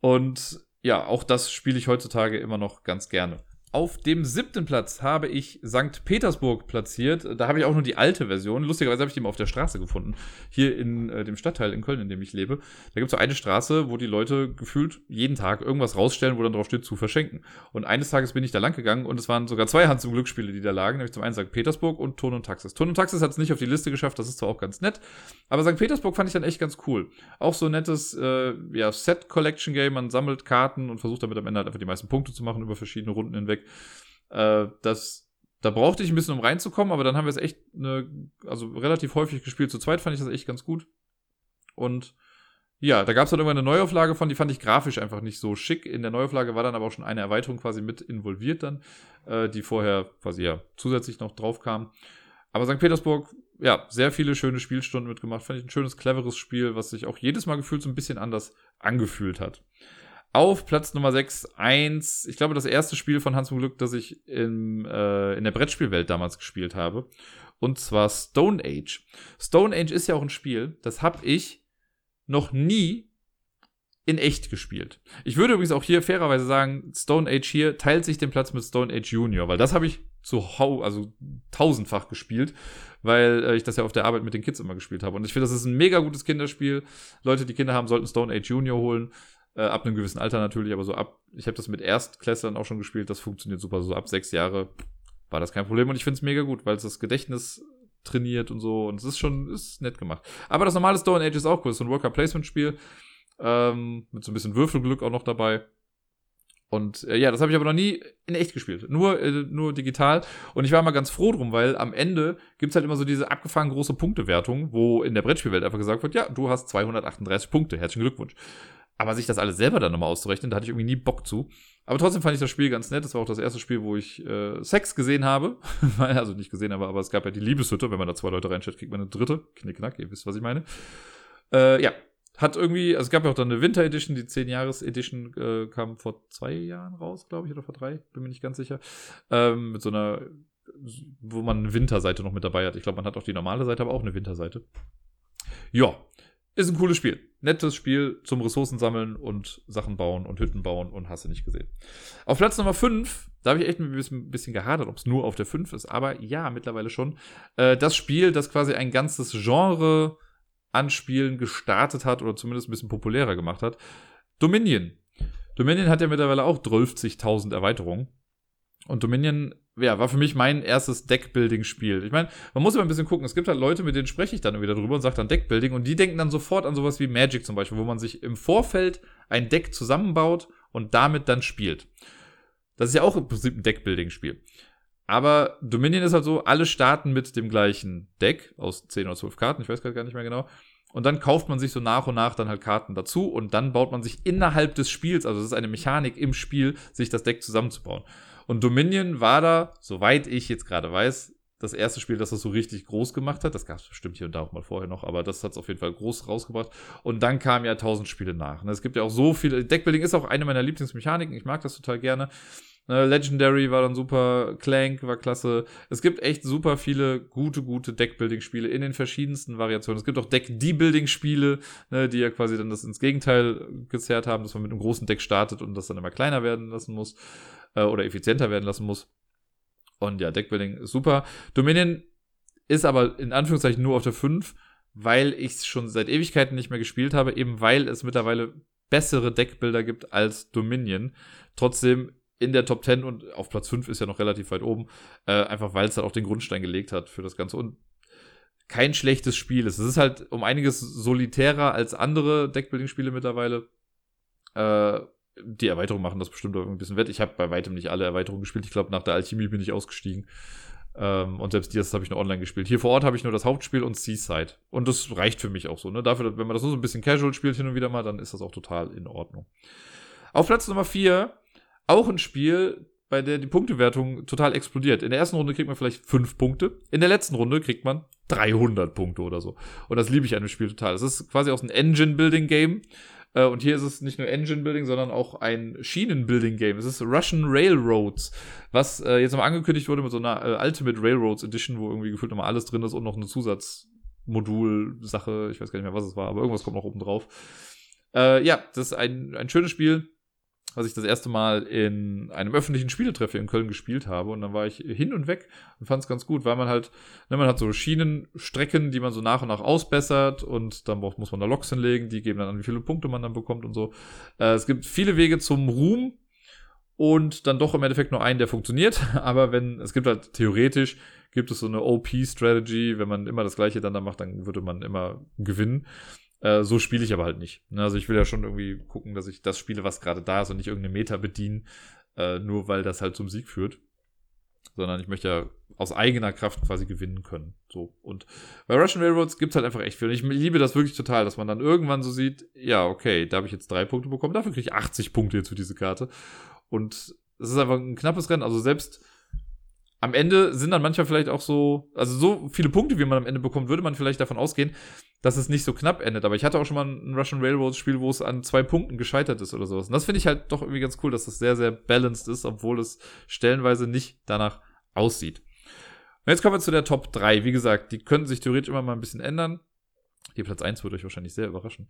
Und ja, auch das spiele ich heutzutage immer noch ganz gerne. Auf dem siebten Platz habe ich St. Petersburg platziert. Da habe ich auch nur die alte Version. Lustigerweise habe ich die mal auf der Straße gefunden. Hier in äh, dem Stadtteil in Köln, in dem ich lebe. Da gibt es so eine Straße, wo die Leute gefühlt jeden Tag irgendwas rausstellen, wo dann drauf steht, zu verschenken. Und eines Tages bin ich da lang gegangen und es waren sogar zwei Hans zum Glücksspiele, die da lagen. Nämlich zum einen St. Petersburg und Ton und Taxis. Ton und Taxis hat es nicht auf die Liste geschafft, das ist zwar auch ganz nett. Aber St. Petersburg fand ich dann echt ganz cool. Auch so ein nettes äh, ja, Set-Collection-Game. Man sammelt Karten und versucht damit am Ende halt einfach die meisten Punkte zu machen über verschiedene Runden hinweg. Äh, das, da brauchte ich ein bisschen, um reinzukommen, aber dann haben wir es echt eine, also relativ häufig gespielt. Zu zweit fand ich das echt ganz gut. Und ja, da gab es dann irgendwann eine Neuauflage von, die fand ich grafisch einfach nicht so schick. In der Neuauflage war dann aber auch schon eine Erweiterung quasi mit involviert dann, äh, die vorher quasi ja zusätzlich noch drauf kam. Aber St. Petersburg, ja, sehr viele schöne Spielstunden mitgemacht. Fand ich ein schönes, cleveres Spiel, was sich auch jedes Mal gefühlt so ein bisschen anders angefühlt hat. Auf Platz Nummer 6, 1, ich glaube, das erste Spiel von Hans im Glück, das ich im, äh, in der Brettspielwelt damals gespielt habe. Und zwar Stone Age. Stone Age ist ja auch ein Spiel, das habe ich noch nie in echt gespielt. Ich würde übrigens auch hier fairerweise sagen, Stone Age hier teilt sich den Platz mit Stone Age Junior, weil das habe ich zu hau also tausendfach gespielt, weil äh, ich das ja auf der Arbeit mit den Kids immer gespielt habe. Und ich finde, das ist ein mega gutes Kinderspiel. Leute, die Kinder haben, sollten Stone Age Junior holen. Äh, ab einem gewissen Alter natürlich, aber so ab, ich habe das mit Erstklässlern auch schon gespielt, das funktioniert super. So ab sechs Jahre war das kein Problem und ich finde es mega gut, weil es das Gedächtnis trainiert und so und es ist schon, ist nett gemacht. Aber das normale Stone Age ist auch cool, ist so ein Worker Placement Spiel, ähm, mit so ein bisschen Würfelglück auch noch dabei. Und äh, ja, das habe ich aber noch nie in echt gespielt. Nur, äh, nur digital. Und ich war mal ganz froh drum, weil am Ende gibt's halt immer so diese abgefahren große Punktewertung, wo in der Brettspielwelt einfach gesagt wird, ja, du hast 238 Punkte. Herzlichen Glückwunsch. Aber sich das alles selber dann nochmal auszurechnen, da hatte ich irgendwie nie Bock zu. Aber trotzdem fand ich das Spiel ganz nett. Das war auch das erste Spiel, wo ich äh, Sex gesehen habe. also nicht gesehen habe, aber es gab ja die Liebeshütte. Wenn man da zwei Leute reinstellt, kriegt man eine dritte. Knickknack, ihr wisst, was ich meine. Äh, ja, hat irgendwie, also es gab ja auch dann eine Winter Edition, die 10-Jahres-Edition äh, kam vor zwei Jahren raus, glaube ich, oder vor drei, bin mir nicht ganz sicher. Ähm, mit so einer, wo man eine Winterseite noch mit dabei hat. Ich glaube, man hat auch die normale Seite, aber auch eine Winterseite. Ja, ist ein cooles Spiel. Nettes Spiel zum Ressourcen sammeln und Sachen bauen und Hütten bauen und hast du nicht gesehen. Auf Platz Nummer 5, da habe ich echt ein bisschen, gehadert, ob es nur auf der 5 ist, aber ja, mittlerweile schon. Äh, das Spiel, das quasi ein ganzes Genre an Spielen gestartet hat oder zumindest ein bisschen populärer gemacht hat. Dominion. Dominion hat ja mittlerweile auch 12.000 Erweiterungen. Und Dominion ja, war für mich mein erstes Deckbuilding-Spiel. Ich meine, man muss immer ein bisschen gucken. Es gibt halt Leute, mit denen spreche ich dann wieder drüber und sage dann Deckbuilding und die denken dann sofort an sowas wie Magic zum Beispiel, wo man sich im Vorfeld ein Deck zusammenbaut und damit dann spielt. Das ist ja auch im Prinzip ein Deckbuilding-Spiel. Aber Dominion ist halt so, alle starten mit dem gleichen Deck aus 10 oder 12 Karten, ich weiß gerade gar nicht mehr genau. Und dann kauft man sich so nach und nach dann halt Karten dazu und dann baut man sich innerhalb des Spiels, also das ist eine Mechanik im Spiel, sich das Deck zusammenzubauen. Und Dominion war da, soweit ich jetzt gerade weiß, das erste Spiel, das das so richtig groß gemacht hat. Das gab es bestimmt hier und da auch mal vorher noch, aber das hat es auf jeden Fall groß rausgebracht. Und dann kamen ja tausend Spiele nach. Ne? Es gibt ja auch so viele. Deckbuilding ist auch eine meiner Lieblingsmechaniken. Ich mag das total gerne. Ne, Legendary war dann super, Clank war klasse. Es gibt echt super viele gute, gute Deckbuilding-Spiele in den verschiedensten Variationen. Es gibt auch Deck-Debuilding-Spiele, ne, die ja quasi dann das ins Gegenteil gezerrt haben, dass man mit einem großen Deck startet und das dann immer kleiner werden lassen muss äh, oder effizienter werden lassen muss. Und ja, Deckbuilding ist super. Dominion ist aber in Anführungszeichen nur auf der 5, weil ich es schon seit Ewigkeiten nicht mehr gespielt habe, eben weil es mittlerweile bessere Deckbilder gibt als Dominion. Trotzdem in der Top 10 und auf Platz 5 ist ja noch relativ weit oben, äh, einfach weil es halt auch den Grundstein gelegt hat für das Ganze. Und kein schlechtes Spiel ist. Es ist halt um einiges solitärer als andere Deckbuilding-Spiele mittlerweile. Äh, die Erweiterungen machen das bestimmt auch ein bisschen wett. Ich habe bei weitem nicht alle Erweiterungen gespielt. Ich glaube, nach der Alchemie bin ich ausgestiegen. Ähm, und selbst die habe ich nur online gespielt. Hier vor Ort habe ich nur das Hauptspiel und Seaside. Und das reicht für mich auch so. Ne? Dafür, wenn man das nur so ein bisschen casual spielt hin und wieder mal, dann ist das auch total in Ordnung. Auf Platz Nummer 4 auch ein Spiel, bei der die Punktewertung total explodiert. In der ersten Runde kriegt man vielleicht 5 Punkte. In der letzten Runde kriegt man 300 Punkte oder so. Und das liebe ich an dem Spiel total. Das ist quasi auch ein Engine-Building-Game. Äh, und hier ist es nicht nur Engine Building, sondern auch ein Schienen Building Game. Es ist Russian Railroads, was äh, jetzt nochmal angekündigt wurde mit so einer äh, Ultimate Railroads Edition, wo irgendwie gefühlt nochmal alles drin ist und noch eine Zusatzmodul-Sache. Ich weiß gar nicht mehr, was es war, aber irgendwas kommt noch oben drauf. Ja, das ist ein, ein schönes Spiel was ich das erste Mal in einem öffentlichen Spieletreffer in Köln gespielt habe. Und dann war ich hin und weg und fand es ganz gut, weil man halt, ne, man hat so Schienenstrecken, die man so nach und nach ausbessert und dann muss man da Loks hinlegen, die geben dann an, wie viele Punkte man dann bekommt und so. Äh, es gibt viele Wege zum Ruhm und dann doch im Endeffekt nur einen, der funktioniert. Aber wenn, es gibt halt theoretisch, gibt es so eine OP-Strategy, wenn man immer das gleiche dann da macht, dann würde man immer gewinnen. Äh, so spiele ich aber halt nicht. Ne, also ich will ja schon irgendwie gucken, dass ich das spiele, was gerade da ist und nicht irgendeine Meta bedienen, äh, nur weil das halt zum Sieg führt. Sondern ich möchte ja aus eigener Kraft quasi gewinnen können. So. Und bei Russian Railroads gibt es halt einfach echt viel. Und ich liebe das wirklich total, dass man dann irgendwann so sieht, ja, okay, da habe ich jetzt drei Punkte bekommen, dafür kriege ich 80 Punkte jetzt für diese Karte. Und es ist einfach ein knappes Rennen. Also selbst am Ende sind dann manchmal vielleicht auch so, also so viele Punkte, wie man am Ende bekommt, würde man vielleicht davon ausgehen, dass es nicht so knapp endet. Aber ich hatte auch schon mal ein Russian Railroads Spiel, wo es an zwei Punkten gescheitert ist oder sowas. Und das finde ich halt doch irgendwie ganz cool, dass das sehr, sehr balanced ist, obwohl es stellenweise nicht danach aussieht. Und jetzt kommen wir zu der Top 3. Wie gesagt, die könnten sich theoretisch immer mal ein bisschen ändern. Die Platz 1 würde euch wahrscheinlich sehr überraschen.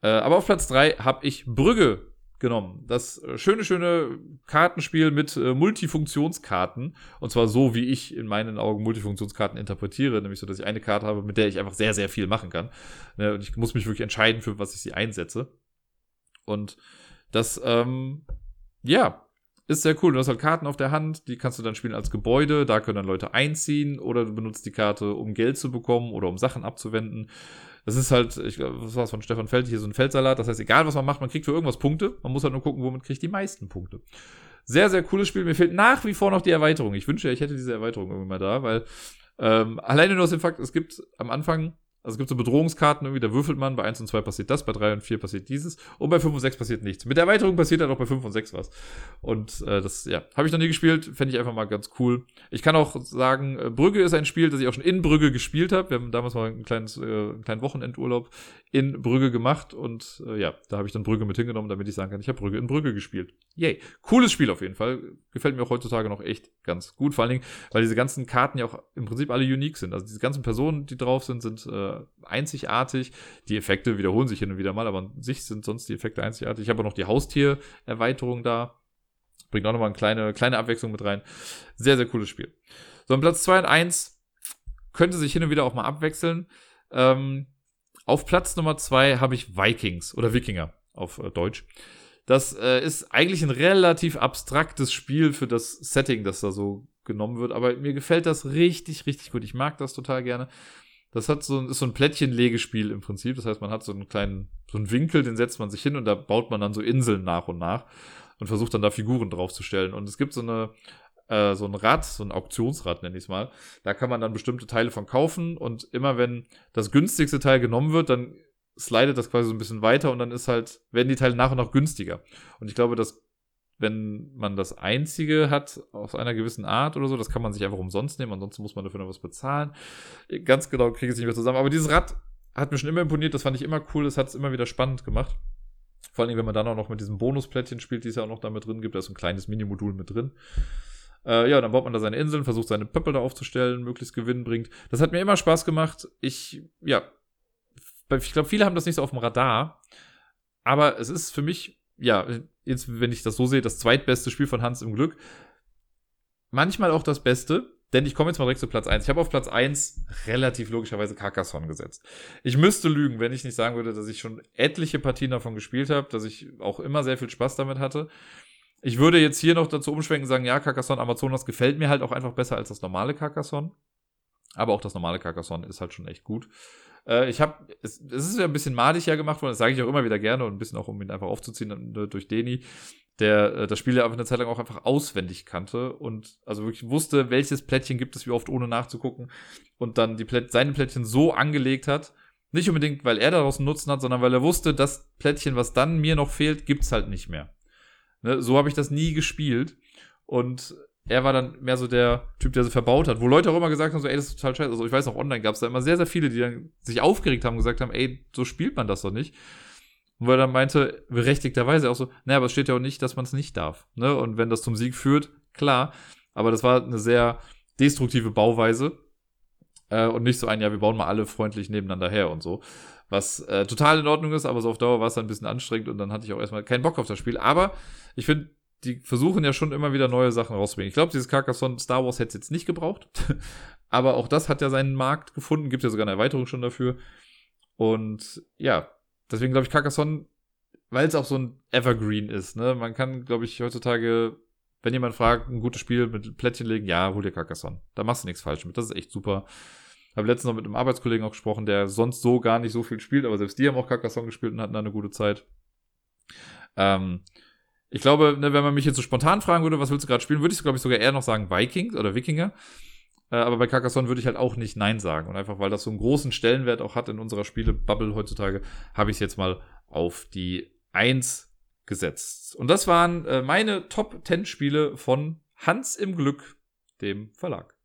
Äh, aber auf Platz 3 habe ich Brügge genommen. Das äh, schöne, schöne Kartenspiel mit äh, Multifunktionskarten. Und zwar so, wie ich in meinen Augen Multifunktionskarten interpretiere. Nämlich so, dass ich eine Karte habe, mit der ich einfach sehr, sehr viel machen kann. Ne, und ich muss mich wirklich entscheiden, für was ich sie einsetze. Und das, ähm, ja, ist sehr cool. Du hast halt Karten auf der Hand, die kannst du dann spielen als Gebäude. Da können dann Leute einziehen oder du benutzt die Karte, um Geld zu bekommen oder um Sachen abzuwenden. Das ist halt, ich glaube, was war es von Stefan Feld, hier so ein Feldsalat. Das heißt, egal was man macht, man kriegt für irgendwas Punkte. Man muss halt nur gucken, womit kriegt die meisten Punkte. Sehr, sehr cooles Spiel. Mir fehlt nach wie vor noch die Erweiterung. Ich wünsche, ich hätte diese Erweiterung irgendwie mal da, weil ähm, alleine nur aus dem Fakt, es gibt am Anfang also es gibt so Bedrohungskarten irgendwie, da würfelt man, bei 1 und 2 passiert das, bei 3 und 4 passiert dieses und bei 5 und 6 passiert nichts. Mit der Erweiterung passiert dann auch bei 5 und 6 was. Und äh, das, ja, habe ich noch nie gespielt, fände ich einfach mal ganz cool. Ich kann auch sagen, äh, Brügge ist ein Spiel, das ich auch schon in Brügge gespielt habe. Wir haben damals mal ein kleines, äh, einen kleinen Wochenendurlaub in Brügge gemacht und äh, ja, da habe ich dann Brügge mit hingenommen, damit ich sagen kann, ich habe Brügge in Brügge gespielt. Yay. Cooles Spiel auf jeden Fall. Gefällt mir auch heutzutage noch echt ganz gut. Vor allen Dingen, weil diese ganzen Karten ja auch im Prinzip alle unique sind. Also diese ganzen Personen, die drauf sind, sind äh, einzigartig. Die Effekte wiederholen sich hin und wieder mal, aber an sich sind sonst die Effekte einzigartig. Ich habe auch noch die Haustiererweiterung da. Bringt auch nochmal eine kleine, kleine Abwechslung mit rein. Sehr, sehr cooles Spiel. So, an Platz 2 und 1 könnte sich hin und wieder auch mal abwechseln. Ähm, auf Platz Nummer zwei habe ich Vikings oder Wikinger auf äh, Deutsch. Das äh, ist eigentlich ein relativ abstraktes Spiel für das Setting, das da so genommen wird, aber mir gefällt das richtig, richtig gut. Ich mag das total gerne. Das hat so, ist so ein Plättchenlegespiel im Prinzip. Das heißt, man hat so einen kleinen, so einen Winkel, den setzt man sich hin und da baut man dann so Inseln nach und nach und versucht dann da Figuren draufzustellen. Und es gibt so eine äh, so ein Rad, so ein Auktionsrad nenne ich es mal. Da kann man dann bestimmte Teile von kaufen und immer wenn das günstigste Teil genommen wird, dann slidet das quasi so ein bisschen weiter und dann ist halt, werden die Teile nach und nach günstiger. Und ich glaube, dass wenn man das einzige hat aus einer gewissen Art oder so, das kann man sich einfach umsonst nehmen, ansonsten muss man dafür noch was bezahlen. Ganz genau kriege ich es nicht mehr zusammen. Aber dieses Rad hat mir schon immer imponiert, das fand ich immer cool, das hat es immer wieder spannend gemacht. Vor allem, wenn man dann auch noch mit diesem Bonusplättchen spielt, die es ja auch noch da mit drin gibt, da ist ein kleines Minimodul mit drin. Äh, ja, dann baut man da seine Inseln, versucht seine Pöppel da aufzustellen, möglichst Gewinn bringt. Das hat mir immer Spaß gemacht. Ich, ja, ich glaube, viele haben das nicht so auf dem Radar. Aber es ist für mich, ja, jetzt, wenn ich das so sehe, das zweitbeste Spiel von Hans im Glück. manchmal auch das Beste, denn ich komme jetzt mal direkt zu Platz 1. Ich habe auf Platz 1 relativ logischerweise Carcassonne gesetzt. Ich müsste lügen, wenn ich nicht sagen würde, dass ich schon etliche Partien davon gespielt habe, dass ich auch immer sehr viel Spaß damit hatte. Ich würde jetzt hier noch dazu umschwenken und sagen, ja, Carcassonne Amazonas gefällt mir halt auch einfach besser als das normale Carcassonne. Aber auch das normale Carcassonne ist halt schon echt gut. Äh, ich habe, es, es, ist ja ein bisschen madig ja gemacht worden, das sage ich auch immer wieder gerne und ein bisschen auch, um ihn einfach aufzuziehen ne, durch Deni, der äh, das Spiel ja einfach eine Zeit lang auch einfach auswendig kannte und also wirklich wusste, welches Plättchen gibt es wie oft ohne nachzugucken und dann die Plätt seine Plättchen so angelegt hat, nicht unbedingt, weil er daraus einen Nutzen hat, sondern weil er wusste, das Plättchen, was dann mir noch fehlt, gibt's halt nicht mehr. Ne, so habe ich das nie gespielt und er war dann mehr so der Typ, der sie verbaut hat, wo Leute auch immer gesagt haben, so, ey, das ist total scheiße. Also ich weiß auch, online gab es da immer sehr, sehr viele, die dann sich aufgeregt haben und gesagt haben, ey, so spielt man das doch nicht. Und weil er dann meinte, berechtigterweise auch so, naja, aber es steht ja auch nicht, dass man es nicht darf. Ne? Und wenn das zum Sieg führt, klar. Aber das war eine sehr destruktive Bauweise. Äh, und nicht so ein, ja, wir bauen mal alle freundlich nebeneinander her und so. Was äh, total in Ordnung ist, aber so auf Dauer war es dann ein bisschen anstrengend und dann hatte ich auch erstmal keinen Bock auf das Spiel. Aber ich finde, die versuchen ja schon immer wieder neue Sachen rauszubringen. Ich glaube, dieses Carcassonne Star Wars hätte es jetzt nicht gebraucht. aber auch das hat ja seinen Markt gefunden. Gibt ja sogar eine Erweiterung schon dafür. Und ja, deswegen glaube ich Carcassonne, weil es auch so ein Evergreen ist. Ne? Man kann, glaube ich, heutzutage, wenn jemand fragt, ein gutes Spiel mit Plättchen legen, ja, hol dir Carcassonne. Da machst du nichts falsch mit. Das ist echt super. Habe letztens noch mit einem Arbeitskollegen auch gesprochen, der sonst so gar nicht so viel spielt, aber selbst die haben auch Carcassonne gespielt und hatten da eine gute Zeit. Ähm, ich glaube, ne, wenn man mich jetzt so spontan fragen würde, was willst du gerade spielen, würde ich, glaube ich, sogar eher noch sagen Vikings oder Wikinger. Äh, aber bei Carcassonne würde ich halt auch nicht Nein sagen. Und einfach, weil das so einen großen Stellenwert auch hat in unserer Spiele-Bubble heutzutage, habe ich es jetzt mal auf die 1 gesetzt. Und das waren äh, meine Top 10 Spiele von Hans im Glück, dem Verlag.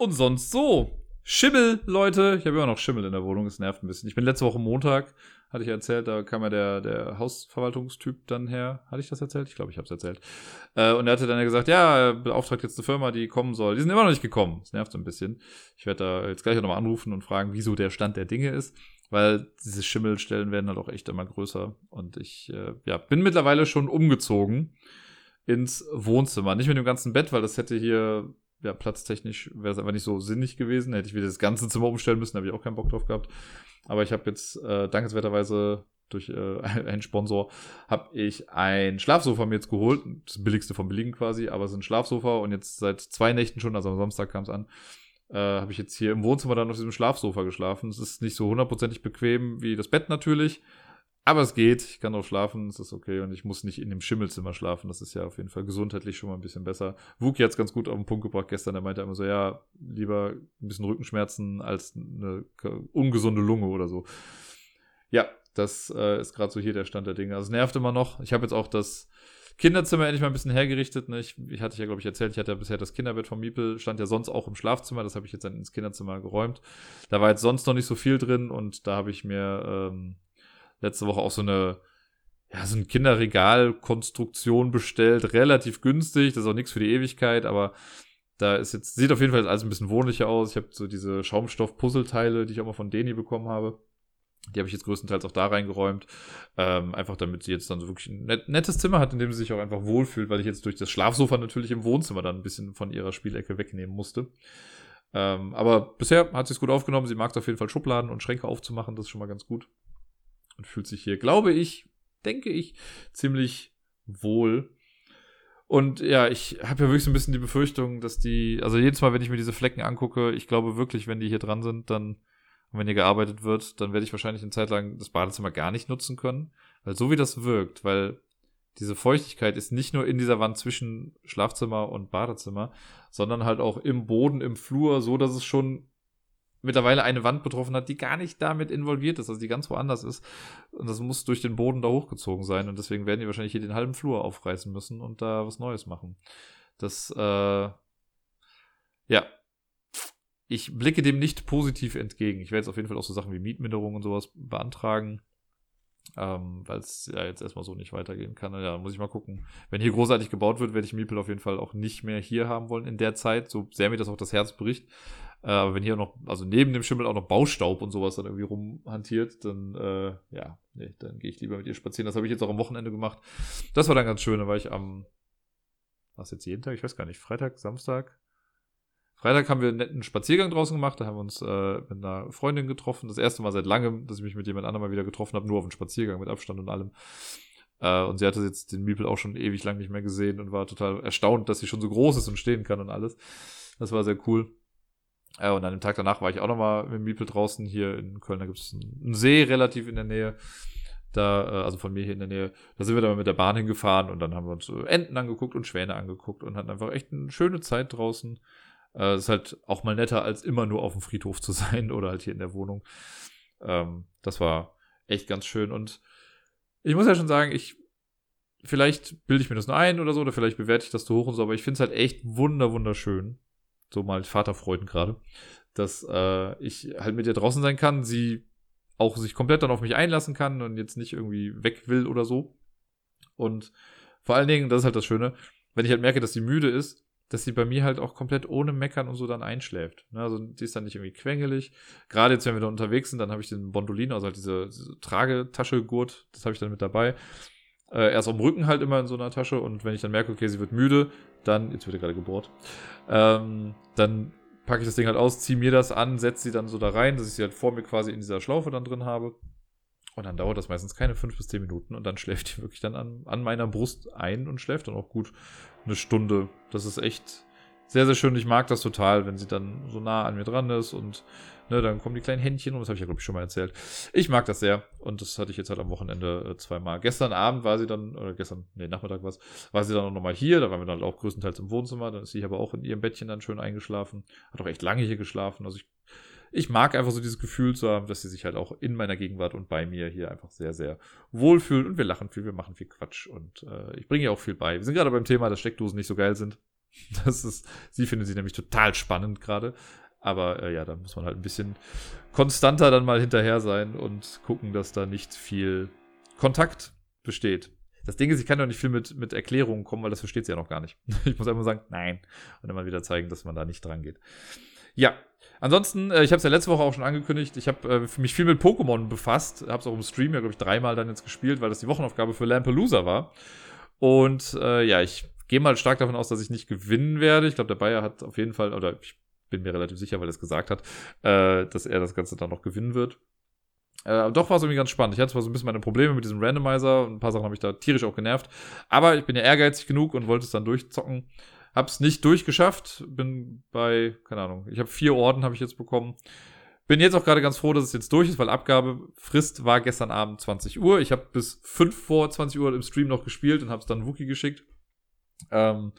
Und sonst so. Schimmel, Leute. Ich habe immer noch Schimmel in der Wohnung. Es nervt ein bisschen. Ich bin letzte Woche Montag, hatte ich erzählt, da kam ja der, der Hausverwaltungstyp dann her. Hatte ich das erzählt? Ich glaube, ich habe es erzählt. Äh, und er hatte dann ja gesagt, ja, beauftragt jetzt eine Firma, die kommen soll. Die sind immer noch nicht gekommen. Das nervt so ein bisschen. Ich werde da jetzt gleich nochmal anrufen und fragen, wieso der Stand der Dinge ist. Weil diese Schimmelstellen werden halt auch echt immer größer. Und ich äh, ja, bin mittlerweile schon umgezogen ins Wohnzimmer. Nicht mit dem ganzen Bett, weil das hätte hier ja, platztechnisch wäre es einfach nicht so sinnig gewesen. Hätte ich wieder das ganze Zimmer umstellen müssen, habe ich auch keinen Bock drauf gehabt. Aber ich habe jetzt äh, dankenswerterweise durch äh, einen Sponsor habe ich ein Schlafsofa mir jetzt geholt. Das billigste vom Billigen quasi, aber es ist ein Schlafsofa und jetzt seit zwei Nächten schon, also am Samstag kam es an, äh, habe ich jetzt hier im Wohnzimmer dann auf diesem Schlafsofa geschlafen. Es ist nicht so hundertprozentig bequem wie das Bett natürlich, aber es geht, ich kann auch schlafen, es ist okay und ich muss nicht in dem Schimmelzimmer schlafen. Das ist ja auf jeden Fall gesundheitlich schon mal ein bisschen besser. Wuki hat es ganz gut auf den Punkt gebracht gestern. Der meinte immer so, ja, lieber ein bisschen Rückenschmerzen als eine ungesunde Lunge oder so. Ja, das äh, ist gerade so hier der Stand der Dinge. Also es nervt immer noch. Ich habe jetzt auch das Kinderzimmer endlich mal ein bisschen hergerichtet. Ne? Ich, ich hatte ja, glaube ich, erzählt, ich hatte ja bisher das Kinderbett vom Miepel, stand ja sonst auch im Schlafzimmer. Das habe ich jetzt dann ins Kinderzimmer geräumt. Da war jetzt sonst noch nicht so viel drin und da habe ich mir ähm, letzte Woche auch so eine, ja, so ein Kinderregalkonstruktion bestellt, relativ günstig, das ist auch nichts für die Ewigkeit, aber da ist jetzt, sieht auf jeden Fall alles ein bisschen wohnlicher aus. Ich habe so diese Schaumstoff-Puzzleteile, die ich auch mal von Deni bekommen habe. Die habe ich jetzt größtenteils auch da reingeräumt. Ähm, einfach damit sie jetzt dann so wirklich ein net nettes Zimmer hat, in dem sie sich auch einfach wohlfühlt, weil ich jetzt durch das Schlafsofa natürlich im Wohnzimmer dann ein bisschen von ihrer Spielecke wegnehmen musste. Ähm, aber bisher hat sie es gut aufgenommen. Sie mag es auf jeden Fall Schubladen und Schränke aufzumachen. Das ist schon mal ganz gut und fühlt sich hier, glaube ich, denke ich, ziemlich wohl. Und ja, ich habe ja wirklich so ein bisschen die Befürchtung, dass die, also jedes Mal, wenn ich mir diese Flecken angucke, ich glaube wirklich, wenn die hier dran sind, dann, wenn hier gearbeitet wird, dann werde ich wahrscheinlich eine Zeit lang das Badezimmer gar nicht nutzen können. Weil so wie das wirkt, weil diese Feuchtigkeit ist nicht nur in dieser Wand zwischen Schlafzimmer und Badezimmer, sondern halt auch im Boden, im Flur, so dass es schon mittlerweile eine Wand betroffen hat, die gar nicht damit involviert ist, also die ganz woanders ist. Und das muss durch den Boden da hochgezogen sein. Und deswegen werden die wahrscheinlich hier den halben Flur aufreißen müssen und da was Neues machen. Das, äh, ja. Ich blicke dem nicht positiv entgegen. Ich werde jetzt auf jeden Fall auch so Sachen wie Mietminderung und sowas beantragen. Ähm, weil es ja jetzt erstmal so nicht weitergehen kann. Ja, muss ich mal gucken. Wenn hier großartig gebaut wird, werde ich Miepel auf jeden Fall auch nicht mehr hier haben wollen in der Zeit, so sehr mir das auch das Herz bricht. Äh, aber wenn hier noch, also neben dem Schimmel auch noch Baustaub und sowas dann irgendwie rumhantiert, dann, äh, ja, nee, dann gehe ich lieber mit ihr spazieren. Das habe ich jetzt auch am Wochenende gemacht. Das war dann ganz schön. Da war ich am, was jetzt jeden Tag? Ich weiß gar nicht. Freitag, Samstag? Freitag haben wir einen netten Spaziergang draußen gemacht. Da haben wir uns äh, mit einer Freundin getroffen. Das erste Mal seit langem, dass ich mich mit jemand anderem mal wieder getroffen habe, nur auf einem Spaziergang mit Abstand und allem. Äh, und sie hatte jetzt den Miepel auch schon ewig lang nicht mehr gesehen und war total erstaunt, dass sie schon so groß ist und stehen kann und alles. Das war sehr cool. Äh, und an dem Tag danach war ich auch nochmal mit Miepel draußen hier in Köln. Da gibt es einen See relativ in der Nähe. Da, äh, also von mir hier in der Nähe, da sind wir dann mit der Bahn hingefahren und dann haben wir uns Enten angeguckt und Schwäne angeguckt und hatten einfach echt eine schöne Zeit draußen. Äh, ist halt auch mal netter, als immer nur auf dem Friedhof zu sein oder halt hier in der Wohnung. Ähm, das war echt ganz schön und ich muss ja schon sagen, ich, vielleicht bilde ich mir das nur ein oder so, oder vielleicht bewerte ich das zu hoch und so, aber ich finde es halt echt wunder, wunderschön. So mal Vaterfreuden gerade, dass äh, ich halt mit ihr draußen sein kann, sie auch sich komplett dann auf mich einlassen kann und jetzt nicht irgendwie weg will oder so. Und vor allen Dingen, das ist halt das Schöne, wenn ich halt merke, dass sie müde ist, dass sie bei mir halt auch komplett ohne Meckern und so dann einschläft. Ne, also die ist dann nicht irgendwie quengelig. Gerade jetzt, wenn wir da unterwegs sind, dann habe ich den Bondolino, also halt diese, diese Tragetasche-Gurt, das habe ich dann mit dabei. Äh, erst am Rücken halt immer in so einer Tasche und wenn ich dann merke, okay, sie wird müde, dann, jetzt wird er gerade gebohrt, ähm, dann packe ich das Ding halt aus, ziehe mir das an, setze sie dann so da rein, dass ich sie halt vor mir quasi in dieser Schlaufe dann drin habe. Und dann dauert das meistens keine fünf bis zehn Minuten und dann schläft die wirklich dann an, an meiner Brust ein und schläft dann auch gut eine Stunde. Das ist echt sehr, sehr schön. Ich mag das total, wenn sie dann so nah an mir dran ist und ne, dann kommen die kleinen Händchen und das habe ich ja, glaube ich, schon mal erzählt. Ich mag das sehr und das hatte ich jetzt halt am Wochenende äh, zweimal. Gestern Abend war sie dann, oder gestern, nee, Nachmittag war es, war sie dann auch nochmal hier, da waren wir dann auch größtenteils im Wohnzimmer, dann ist sie aber auch in ihrem Bettchen dann schön eingeschlafen, hat auch echt lange hier geschlafen, also ich ich mag einfach so dieses Gefühl zu haben, dass sie sich halt auch in meiner Gegenwart und bei mir hier einfach sehr, sehr wohlfühlt und wir lachen viel, wir machen viel Quatsch und äh, ich bringe ihr auch viel bei. Wir sind gerade beim Thema, dass Steckdosen nicht so geil sind. Das ist, sie findet sie nämlich total spannend gerade. Aber äh, ja, da muss man halt ein bisschen konstanter dann mal hinterher sein und gucken, dass da nicht viel Kontakt besteht. Das Ding ist, ich kann doch nicht viel mit, mit Erklärungen kommen, weil das versteht sie ja noch gar nicht. Ich muss einfach sagen, nein. Und dann mal wieder zeigen, dass man da nicht dran geht. Ja, ansonsten, äh, ich habe es ja letzte Woche auch schon angekündigt, ich habe äh, mich viel mit Pokémon befasst, habe es auch im Stream ja, glaube ich, dreimal dann jetzt gespielt, weil das die Wochenaufgabe für Lampalooza war. Und äh, ja, ich gehe mal stark davon aus, dass ich nicht gewinnen werde. Ich glaube, der Bayer hat auf jeden Fall, oder ich bin mir relativ sicher, weil er es gesagt hat, äh, dass er das Ganze dann noch gewinnen wird. Äh, doch war es irgendwie ganz spannend. Ich hatte zwar so ein bisschen meine Probleme mit diesem Randomizer und ein paar Sachen habe ich da tierisch auch genervt. Aber ich bin ja ehrgeizig genug und wollte es dann durchzocken. Hab's nicht durchgeschafft. Bin bei, keine Ahnung, ich habe vier Orden habe ich jetzt bekommen. Bin jetzt auch gerade ganz froh, dass es jetzt durch ist, weil Abgabefrist war gestern Abend 20 Uhr. Ich habe bis 5 vor 20 Uhr im Stream noch gespielt und habe es dann Wookie geschickt. Ähm,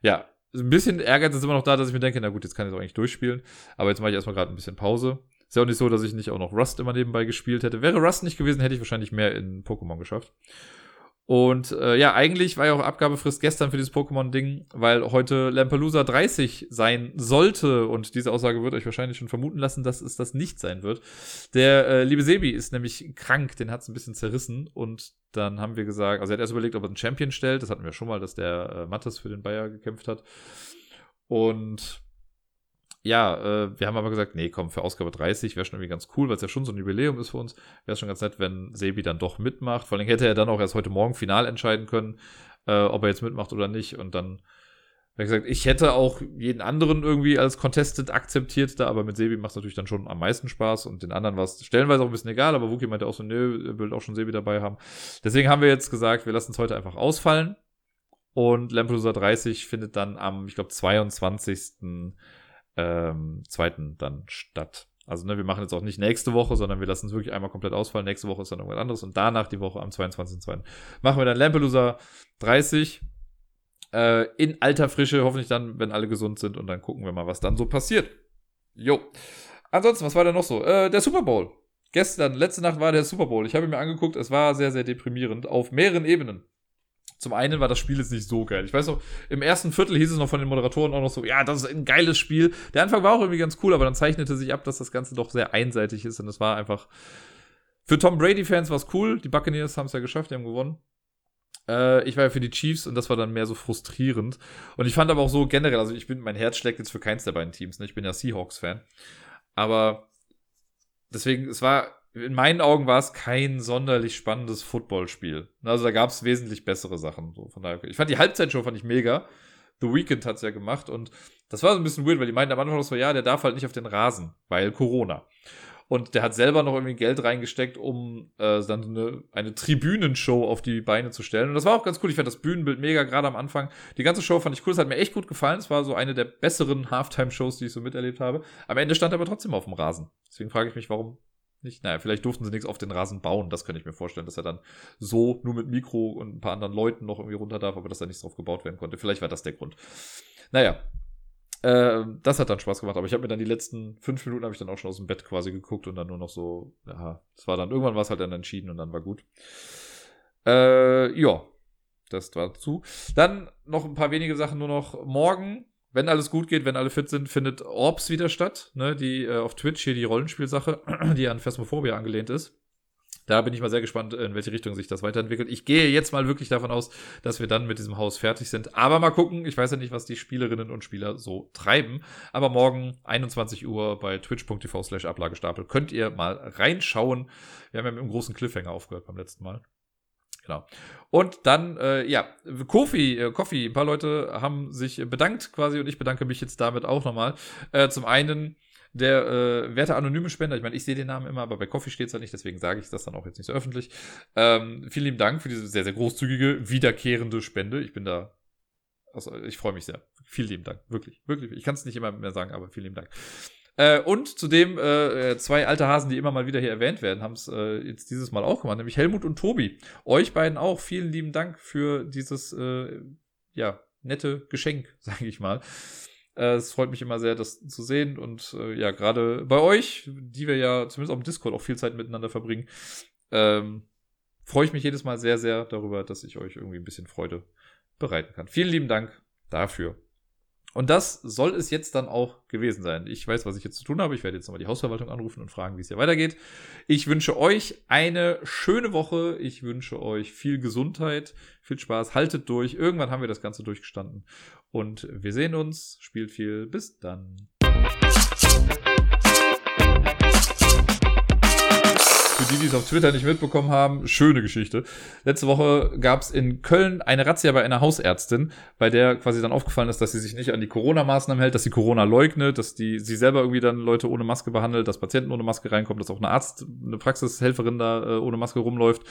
ja, ein bisschen Ehrgeiz ist immer noch da, dass ich mir denke, na gut, jetzt kann ich es auch eigentlich durchspielen. Aber jetzt mache ich erstmal gerade ein bisschen Pause. Ist ja auch nicht so, dass ich nicht auch noch Rust immer nebenbei gespielt hätte. Wäre Rust nicht gewesen, hätte ich wahrscheinlich mehr in Pokémon geschafft. Und äh, ja, eigentlich war ja auch Abgabefrist gestern für dieses Pokémon-Ding, weil heute Lampalooza 30 sein sollte. Und diese Aussage wird euch wahrscheinlich schon vermuten lassen, dass es das nicht sein wird. Der äh, liebe Sebi ist nämlich krank, den hat es ein bisschen zerrissen. Und dann haben wir gesagt, also er hat erst überlegt, ob er einen Champion stellt. Das hatten wir schon mal, dass der äh, Mattes für den Bayer gekämpft hat. Und ja, äh, wir haben aber gesagt, nee, komm, für Ausgabe 30 wäre schon irgendwie ganz cool, weil es ja schon so ein Jubiläum ist für uns. Wäre schon ganz nett, wenn Sebi dann doch mitmacht. Vor allem hätte er dann auch erst heute Morgen final entscheiden können, äh, ob er jetzt mitmacht oder nicht. Und dann, wie gesagt, ich hätte auch jeden anderen irgendwie als Contested akzeptiert da, aber mit Sebi macht es natürlich dann schon am meisten Spaß und den anderen war es stellenweise auch ein bisschen egal, aber Wookie meinte auch so, nö, will auch schon Sebi dabei haben. Deswegen haben wir jetzt gesagt, wir lassen es heute einfach ausfallen. Und Lampedusa 30 findet dann am, ich glaube, 22 ähm, zweiten dann statt. Also ne, wir machen jetzt auch nicht nächste Woche, sondern wir lassen es wirklich einmal komplett ausfallen. Nächste Woche ist dann irgendwas anderes und danach die Woche am 22.02. machen wir dann Lampelusa 30 äh, in alter Frische, hoffentlich dann, wenn alle gesund sind und dann gucken wir mal, was dann so passiert. Jo. Ansonsten, was war da noch so? Äh, der Super Bowl. Gestern, letzte Nacht war der Super Bowl. Ich habe mir angeguckt, es war sehr, sehr deprimierend auf mehreren Ebenen. Zum einen war das Spiel jetzt nicht so geil. Ich weiß noch, im ersten Viertel hieß es noch von den Moderatoren auch noch so, ja, das ist ein geiles Spiel. Der Anfang war auch irgendwie ganz cool, aber dann zeichnete sich ab, dass das Ganze doch sehr einseitig ist und es war einfach. Für Tom Brady-Fans war es cool. Die Buccaneers haben es ja geschafft, die haben gewonnen. Äh, ich war ja für die Chiefs und das war dann mehr so frustrierend. Und ich fand aber auch so generell, also ich bin, mein Herz schlägt jetzt für keins der beiden Teams, ne? Ich bin ja Seahawks-Fan. Aber deswegen, es war, in meinen Augen war es kein sonderlich spannendes Footballspiel. Also da gab es wesentlich bessere Sachen. So, von daher, ich fand die Halbzeitshow fand ich mega. The Weeknd hat's ja gemacht und das war so ein bisschen weird, weil die meinten am Anfang so, ja, der darf halt nicht auf den Rasen, weil Corona. Und der hat selber noch irgendwie Geld reingesteckt, um äh, dann eine, eine Tribünenshow auf die Beine zu stellen. Und das war auch ganz cool. Ich fand das Bühnenbild mega, gerade am Anfang. Die ganze Show fand ich cool. Es hat mir echt gut gefallen. Es war so eine der besseren Halftime-Shows, die ich so miterlebt habe. Am Ende stand er aber trotzdem auf dem Rasen. Deswegen frage ich mich, warum nicht? Naja, vielleicht durften sie nichts auf den Rasen bauen. Das könnte ich mir vorstellen, dass er dann so nur mit Mikro und ein paar anderen Leuten noch irgendwie runter darf, aber dass da nichts drauf gebaut werden konnte. Vielleicht war das der Grund. Naja, äh, das hat dann Spaß gemacht, aber ich habe mir dann die letzten fünf Minuten habe ich dann auch schon aus dem Bett quasi geguckt und dann nur noch so, ja, es war dann, irgendwann war es halt dann entschieden und dann war gut. Äh, ja, das war zu. Dann noch ein paar wenige Sachen nur noch. Morgen, wenn alles gut geht, wenn alle fit sind, findet Orbs wieder statt, ne, die äh, auf Twitch hier die Rollenspielsache, die an Phasmophobia angelehnt ist. Da bin ich mal sehr gespannt, in welche Richtung sich das weiterentwickelt. Ich gehe jetzt mal wirklich davon aus, dass wir dann mit diesem Haus fertig sind. Aber mal gucken. Ich weiß ja nicht, was die Spielerinnen und Spieler so treiben. Aber morgen 21 Uhr bei twitch.tv slash Ablagestapel könnt ihr mal reinschauen. Wir haben ja mit einem großen Cliffhanger aufgehört beim letzten Mal. Genau. Und dann, äh, ja, Kofi, äh, Kofi, ein paar Leute haben sich bedankt quasi und ich bedanke mich jetzt damit auch nochmal. Äh, zum einen der äh, werte anonyme Spender, ich meine, ich sehe den Namen immer, aber bei Coffee steht es ja nicht, deswegen sage ich das dann auch jetzt nicht so öffentlich. Ähm, vielen lieben Dank für diese sehr, sehr großzügige, wiederkehrende Spende. Ich bin da, also ich freue mich sehr. Vielen lieben Dank, wirklich, wirklich. Ich kann es nicht immer mehr sagen, aber vielen lieben Dank. Äh, und zudem äh, zwei alte Hasen, die immer mal wieder hier erwähnt werden, haben es äh, jetzt dieses Mal auch gemacht, nämlich Helmut und Tobi. Euch beiden auch vielen lieben Dank für dieses äh, ja nette Geschenk, sage ich mal. Äh, es freut mich immer sehr, das zu sehen. Und äh, ja, gerade bei euch, die wir ja zumindest auf dem Discord auch viel Zeit miteinander verbringen, ähm, freue ich mich jedes Mal sehr, sehr darüber, dass ich euch irgendwie ein bisschen Freude bereiten kann. Vielen lieben Dank dafür. Und das soll es jetzt dann auch gewesen sein. Ich weiß, was ich jetzt zu tun habe. Ich werde jetzt nochmal die Hausverwaltung anrufen und fragen, wie es hier weitergeht. Ich wünsche euch eine schöne Woche. Ich wünsche euch viel Gesundheit, viel Spaß. Haltet durch. Irgendwann haben wir das Ganze durchgestanden. Und wir sehen uns. Spielt viel. Bis dann. Für die, die es auf Twitter nicht mitbekommen haben, schöne Geschichte. Letzte Woche gab es in Köln eine Razzia bei einer Hausärztin, bei der quasi dann aufgefallen ist, dass sie sich nicht an die Corona-Maßnahmen hält, dass sie Corona leugnet, dass die sie selber irgendwie dann Leute ohne Maske behandelt, dass Patienten ohne Maske reinkommen, dass auch eine Arzt, eine Praxishelferin da äh, ohne Maske rumläuft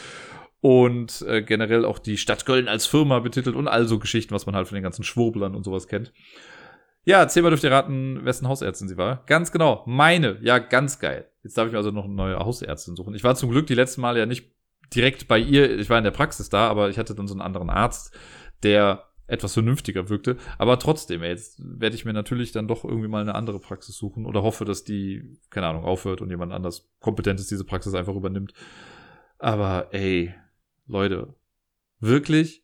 und äh, generell auch die Stadt Köln als Firma betitelt und all so Geschichten, was man halt von den ganzen Schwurblern und sowas kennt. Ja, zehnmal dürft ihr raten, wessen Hausärztin sie war. Ganz genau, meine. Ja, ganz geil. Jetzt darf ich also noch eine neue Hausärztin suchen. Ich war zum Glück die letzten Mal ja nicht direkt bei ihr. Ich war in der Praxis da, aber ich hatte dann so einen anderen Arzt, der etwas vernünftiger wirkte. Aber trotzdem, jetzt werde ich mir natürlich dann doch irgendwie mal eine andere Praxis suchen oder hoffe, dass die, keine Ahnung, aufhört und jemand anders Kompetentes diese Praxis einfach übernimmt. Aber ey, Leute, wirklich